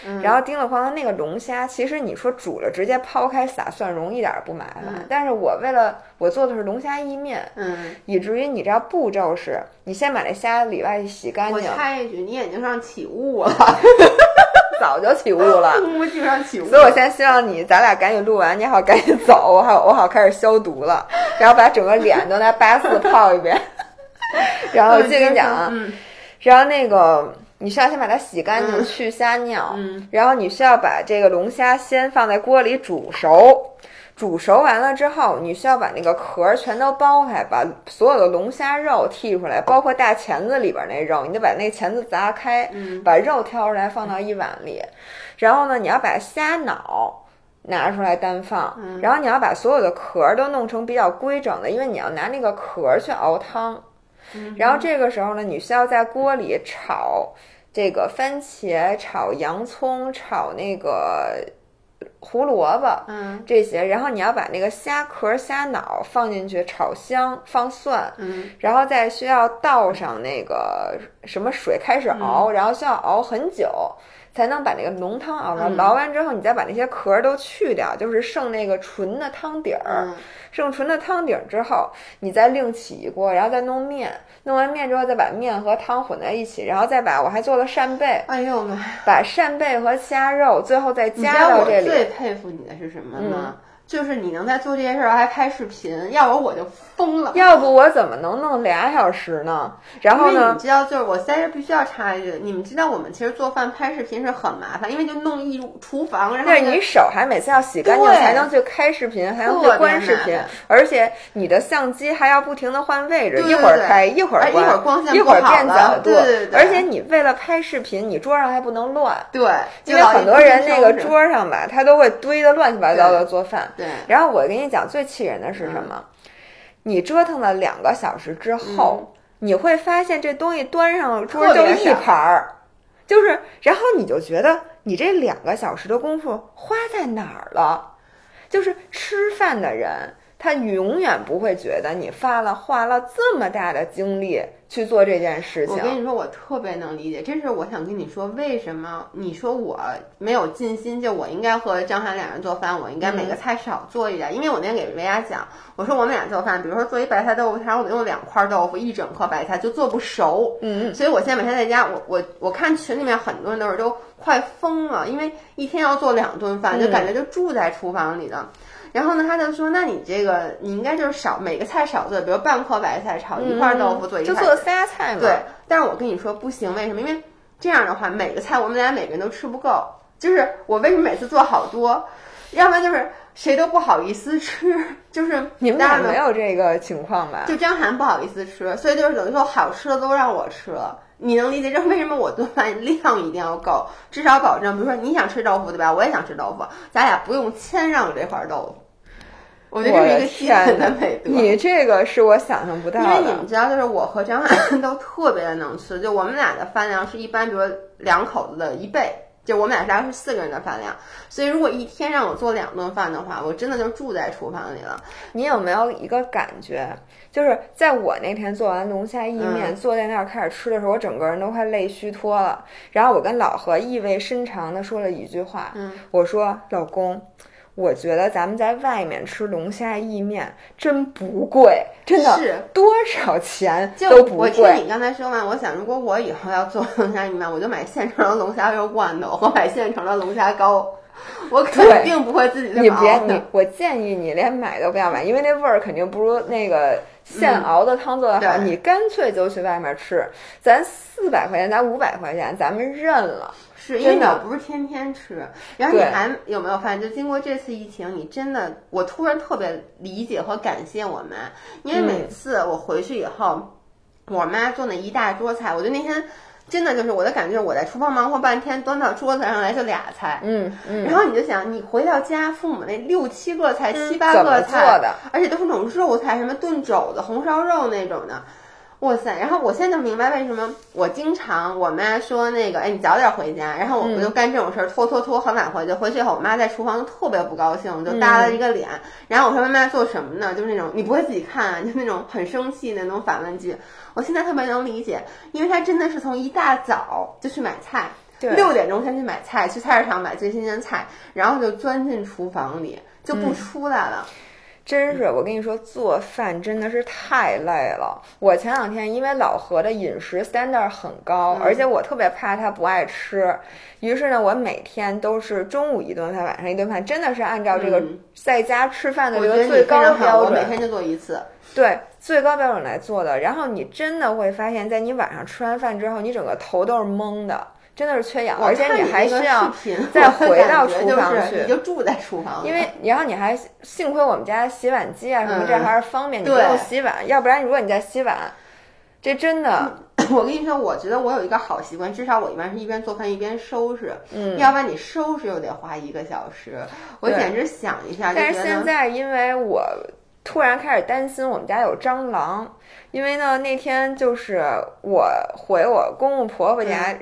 嗯然后叮了哐当那个龙虾，其实你说煮了直接抛开撒蒜蓉一点儿不麻烦，嗯但是我为了我做的是龙虾意面，嗯，以至于你知道步骤是，你先把这虾里外洗干净我净，插一句，你眼睛上起雾了，[laughs] 早就起雾了。[laughs] 乌睛上起雾。所以我现在希望你，咱俩赶紧录完，你好赶紧走，[laughs] 我好我好开始消毒了，然后把整个脸都拿八四泡一遍。然后我接着跟你讲啊，嗯然后那个你需要先把它洗干净，嗯去虾尿，嗯然后你需要把这个龙虾先放在锅里煮熟。煮熟完了之后，你需要把那个壳儿全都剥开，把所有的龙虾肉剔出来，包括大钳子里边那肉，你得把那钳子砸开，嗯把肉挑出来放到一碗里。然后呢，你要把虾脑拿出来单放，嗯然后你要把所有的壳儿都弄成比较规整的，因为你要拿那个壳儿去熬汤。嗯然后这个时候呢，你需要在锅里炒这个番茄、炒洋葱、炒那个胡萝卜嗯。这些，然后你要把那个虾壳、虾脑放进去炒香，放蒜，嗯。然后再需要倒上那个什么水开始熬，然后需要熬很久。才能把那个浓汤熬出来。嗯熬完之后，你再把那些壳儿都去掉，就是剩那个纯的汤底儿。嗯剩纯的汤底儿之后，你再另起一锅，然后再弄面。弄完面之后，再把面和汤混在一起，然后再把我还做了扇贝，哎呦妈呀！把扇贝和虾肉最后再加到这里。最佩服你的是什么呢？嗯就是你能在做这些事儿还拍视频，要不我就疯了。要不我怎么能弄俩小时呢？然后呢因为你？知道，就是我在这必须要插一句，你们知道我们其实做饭拍视频是很麻烦，因为就弄一厨房，然后对呢你手还每次要洗干净才能去开视频，还能去关视频，而且你的相机还要不停的换位置，对对一会儿开一会儿而一会关，儿光线一会儿变角度，对对对而且你为了拍视频，你桌上还不能乱，对，因为很多人那个桌桌上吧，他都会堆的乱七八糟的做饭。对然后我跟你讲，最气人的是什么？你折腾了两个小时之后，你会发现这东西端上桌就一盘儿，就是，然后你就觉得你这两个小时的功夫花在哪儿了？就是吃饭的人，他永远不会觉得你发了花了这么大的精力去做这件事情我。跟你说，我特别能理解，这是我想跟你说，为什么你说我没有尽心，就我应该和张涵两人做饭，我应该每嗯个菜少做一点，因为我那天给维亚讲，我说我们俩做饭，比如说做一白菜豆腐汤，我得用两块豆腐，一整颗白菜就做不熟，嗯，所以我现在每天在家，我我我看群里面很多人都是都快疯了，因为一天要做两顿饭，就嗯感觉就住在厨房里的。然后呢，他就说，那你这个你应该就是少每个菜少做，比如半颗白菜炒一块豆腐做一块嗯就做仨菜嘛。对，但是我跟你说不行，为什么？因为这样的话，每个菜我们俩每个人都吃不够。就是我为什么每次做好多，要不然就是谁都不好意思吃，[laughs] 就是你们俩没有这个情况吧？就张涵不好意思吃，所以就是等于说好吃的都让我吃了。你能理解这为什么我做饭量一定要够，至少保证，比如说你想吃豆腐对吧？我也想吃豆腐，咱俩不用谦让这块豆腐。我觉得这是一个基本的美德。你这个是我想象不到的因为你。们知道，就是我和张翰都特别的能吃，就我们俩的饭量是一般，比如两口子的一倍，就我们俩大概是四个人的饭量。所以如果一天让我做两顿饭的话，我真的就住在厨房里了。你有没有一个感觉，就是在我那天做完龙虾意面，嗯坐在那儿开始吃的时候，我整个人都快累虚脱了。然后我跟老何意味深长的说了一句话，嗯，我说：“老公。”我觉得咱们在外面吃龙虾意面真不贵，真的是多少钱就都不贵。我听你刚才说完，我想如果我以后要做龙虾意面，我就买现成的龙虾肉罐头和买现成的龙虾膏，[laughs] 我肯定不会自己这你别你，我建议你连买都不要买，因为那味儿肯定不如那个现熬的汤做的好。对你干脆就去外面吃，咱四百块钱，咱五百块钱，咱们认了。是因为你不是天天吃，然后你还有没有发现，就经过这次疫情，你真的，我突然特别理解和感谢我妈，因为每嗯次我回去以后，我妈做那一大桌菜，我就那天真的就是我的感觉，就是我在厨房忙活半天，端到桌子上来就俩菜。嗯嗯，然后你就想，你回到家，父母那六七个菜、七八个菜，的？而且都是那种肉菜，什么炖肘子、红烧肉那种的。哇塞！然后我现在就明白为什么我经常我妈说那个，哎，你早点回家，然后我不就干这种事儿，拖拖拖，很晚回去。回去以后，我妈在厨房就特别不高兴，就耷拉一个脸。然后我说妈妈做什么呢？就是那种你不会自己看啊，就那种很生气的那种反问句。我现在特别能理解，因为她真的是从一大早就去买菜，六点钟先去买菜，去菜市场买最新鲜菜，然后就钻进厨房里就不出来了。真是，我跟你说，做饭真的是太累了。我前两天因为老何的饮食 standard 很高，而且我特别怕他不爱吃，于是呢，我每天都是中午一顿饭，晚上一顿饭，真的是按照这个在家吃饭的这个最高标准，每天就做一次。对，最高标准来做的。然后你真的会发现，在你晚上吃完饭之后，你整个头都是懵的。真的是缺氧，而且你还需要 [laughs] 再回到厨房去，你就住在厨房。因为然后你还幸亏我们家洗碗机啊什么，这还是方便，你不用洗碗。要不然如果你在洗碗，这真的，[coughs] 我跟你说，我觉得我有一个好习惯，至少我一般是一边做饭一边收拾。嗯，要不然你收拾又得花一个小时，我简直想一下。但是现在因为我突然开始担心我们家有蟑螂，因为呢那天就是我回我公公婆婆家。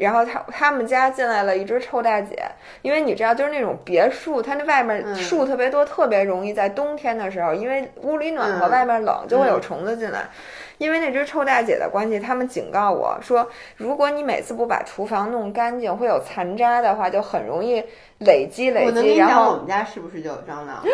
然后他他们家进来了一只臭大姐，因为你知道，就是那种别墅，它那外面树特别多，特别容易在冬天的时候，因为屋里暖和，外面冷，就会有虫子进来。因为那只臭大姐的关系，他们警告我说，如果你每次不把厨房弄干净，会有残渣的话，就很容易累积累积。然后我们家是不是就有蟑螂？[laughs]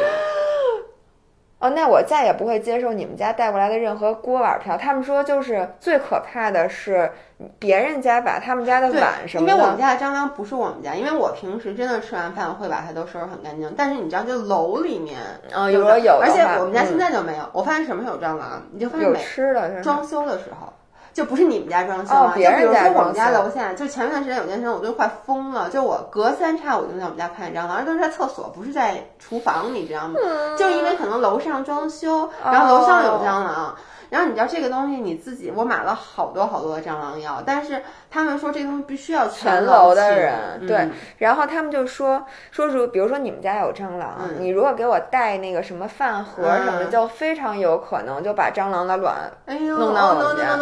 哦，那我再也不会接受你们家带过来的任何锅碗瓢。他们说，就是最可怕的是别人家把他们家的碗什么的。因为我们家的蟑螂不是我们家，因为我平时真的吃完饭会把它都收拾很干净。但是你知道，就楼里面，啊，有有，而且我们家现在就没有。我发现什么时候有蟑螂？你就发现有吃的，装修的时候。就不是你们家装修啊，就比如说我们家楼下，就前一段时间有件事，我都快疯了。就我隔三差五就在我们家看见蟑螂，而都是在厕所，不是在厨房，你知道吗？就是因为可能楼上装修，然后楼上有蟑螂。然后你知道这个东西你自己，我买了好多好多的蟑螂药，但是他们说这东西必须要全楼的人对，然后他们就说说如比如说你们家有蟑螂，你如果给我带那个什么饭盒什么的，就非常有可能就把蟑螂的卵弄到我们家。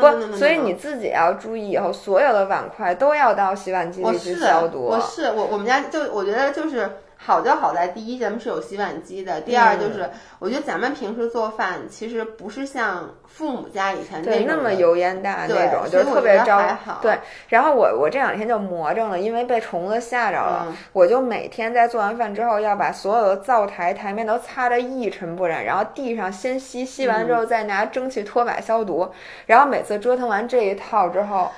不，所以你自己要注意，以后所有的碗筷都要到洗碗机里去消毒。我是我我们家就我觉得就是。好就好在，第一咱们是有洗碗机的，第二就是我觉得咱们平时做饭其实不是像父母家以前那那么油烟大那种，就是特别招。对，然后我我这两天就魔怔了，因为被虫子吓着了，我就每天在做完饭之后要把所有的灶台台面都擦得一尘不染，然后地上先吸，吸完之后再拿蒸汽拖把消毒，然后每次折腾完这一套之后，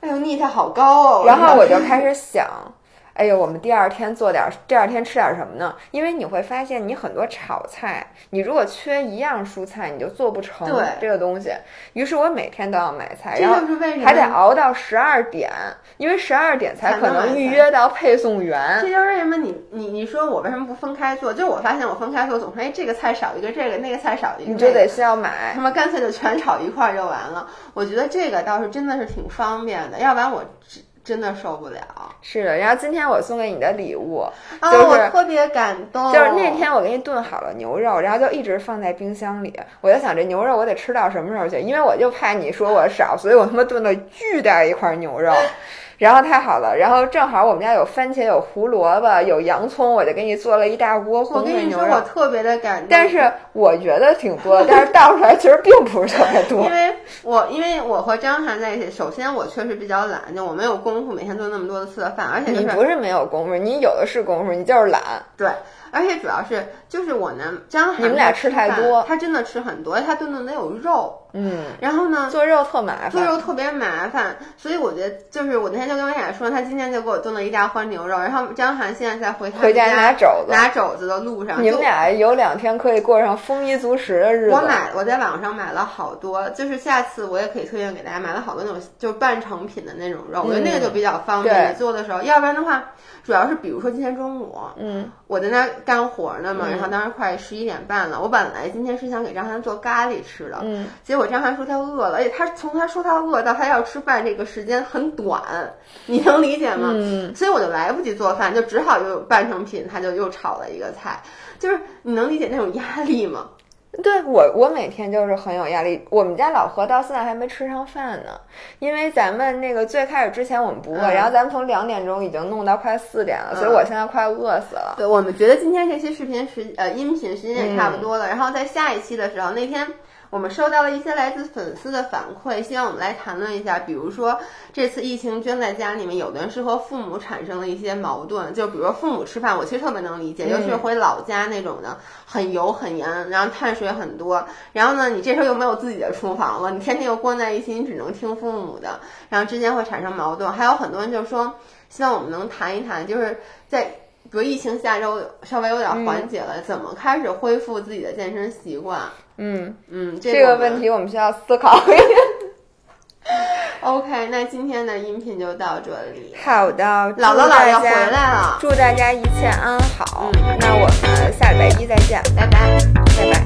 哎呦腻它好高哦，然后 [laughs] 我就开始想。哎呦，我们第二天做点，第二天吃点什么呢？因为你会发现，你很多炒菜，你如果缺一样蔬菜，你就做不成这个东西。于是我每天都要买菜，然后还得熬到十二点，因为十二点才可能预约到配送员。这就是为什么你你你说我为什么不分开做？就我发现我分开做，总是哎这个菜少一个，这个那个菜少一个，你就得先要买。他们干脆就全炒一块就完了。我觉得这个倒是真的是挺方便的，要不然我。真的受不了，是的。然后今天我送给你的礼物，就是特别感动。就是那天我给你炖好了牛肉，然后就一直放在冰箱里。我就想这牛肉我得吃到什么时候去，因为我就怕你说我少，所以我他妈炖了巨大一块牛肉。[laughs] 然后太好了，然后正好我们家有番茄，有胡萝卜，有洋葱，我就给你做了一大锅红焖牛肉。我特别的感动，但是我觉得挺多，但是倒出来其实并不是特别多。[laughs] 因为我因为我和张涵在一起，首先我确实比较懒，就我没有功夫每天做那么多的次的饭，而且你不是没有功夫，你有的是功夫，你就是懒。对。而且主要是，就是我呢，张涵你们俩吃太多，他真的吃很多，他顿顿得有肉，嗯，然后呢，做肉特麻烦，做肉特别麻烦，所以我觉得，就是我那天就跟我俩说，他今天就给我炖了一大筐牛肉，然后张涵现在在回回家拿肘子，拿肘子的路上，你们俩有两天可以过上丰衣足食的日子。我买，我在网上买了好多，就是下次我也可以推荐给大家，买了好多那种就是半成品的那种肉，我觉得那个就比较方便你做的时候，要不然的话。主要是，比如说今天中午，嗯，我在那干活呢嘛，然后当时快十一点半了。我本来今天是想给张涵做咖喱吃的，嗯，结果张涵说他饿了，而且他从他说他饿到他要吃饭这个时间很短，[laughs] 你能理解吗？嗯，所以我就来不及做饭，就只好又半成品，他就又炒了一个菜，就是你能理解那种压力吗？对我，我每天就是很有压力。我们家老何到现在还没吃上饭呢，因为咱们那个最开始之前我们不饿，嗯然后咱们从两点钟已经弄到快四点了，嗯所以我现在快饿死了。对，我们觉得今天这期视频时呃音频时间也差不嗯多了，然后在下一期的时候，那天我们收到了一些来自粉丝的反馈，希望我们来谈论一下，比如说这次疫情捐在家里面，有的人是和父母产生了一些矛盾，就比如说父母吃饭，我其实特别能理解，尤其是嗯回老家那种的，很油很盐，然后碳水很多，然后呢，你这时候又没有自己的厨房了，你天天又关在一起，你只能听父母的，然后之间会产生矛盾，还有很多人就说，希望我们能谈一谈，就是在。比如疫情下周稍微有点缓解了，怎么开始恢复自己的健身习惯？嗯，嗯，这个问题我们需要思考。[laughs] OK，那今天的音频就到这里。好的，姥姥姥爷回来了，祝大家一切安好。嗯那我们下礼拜一再见，拜拜。拜拜。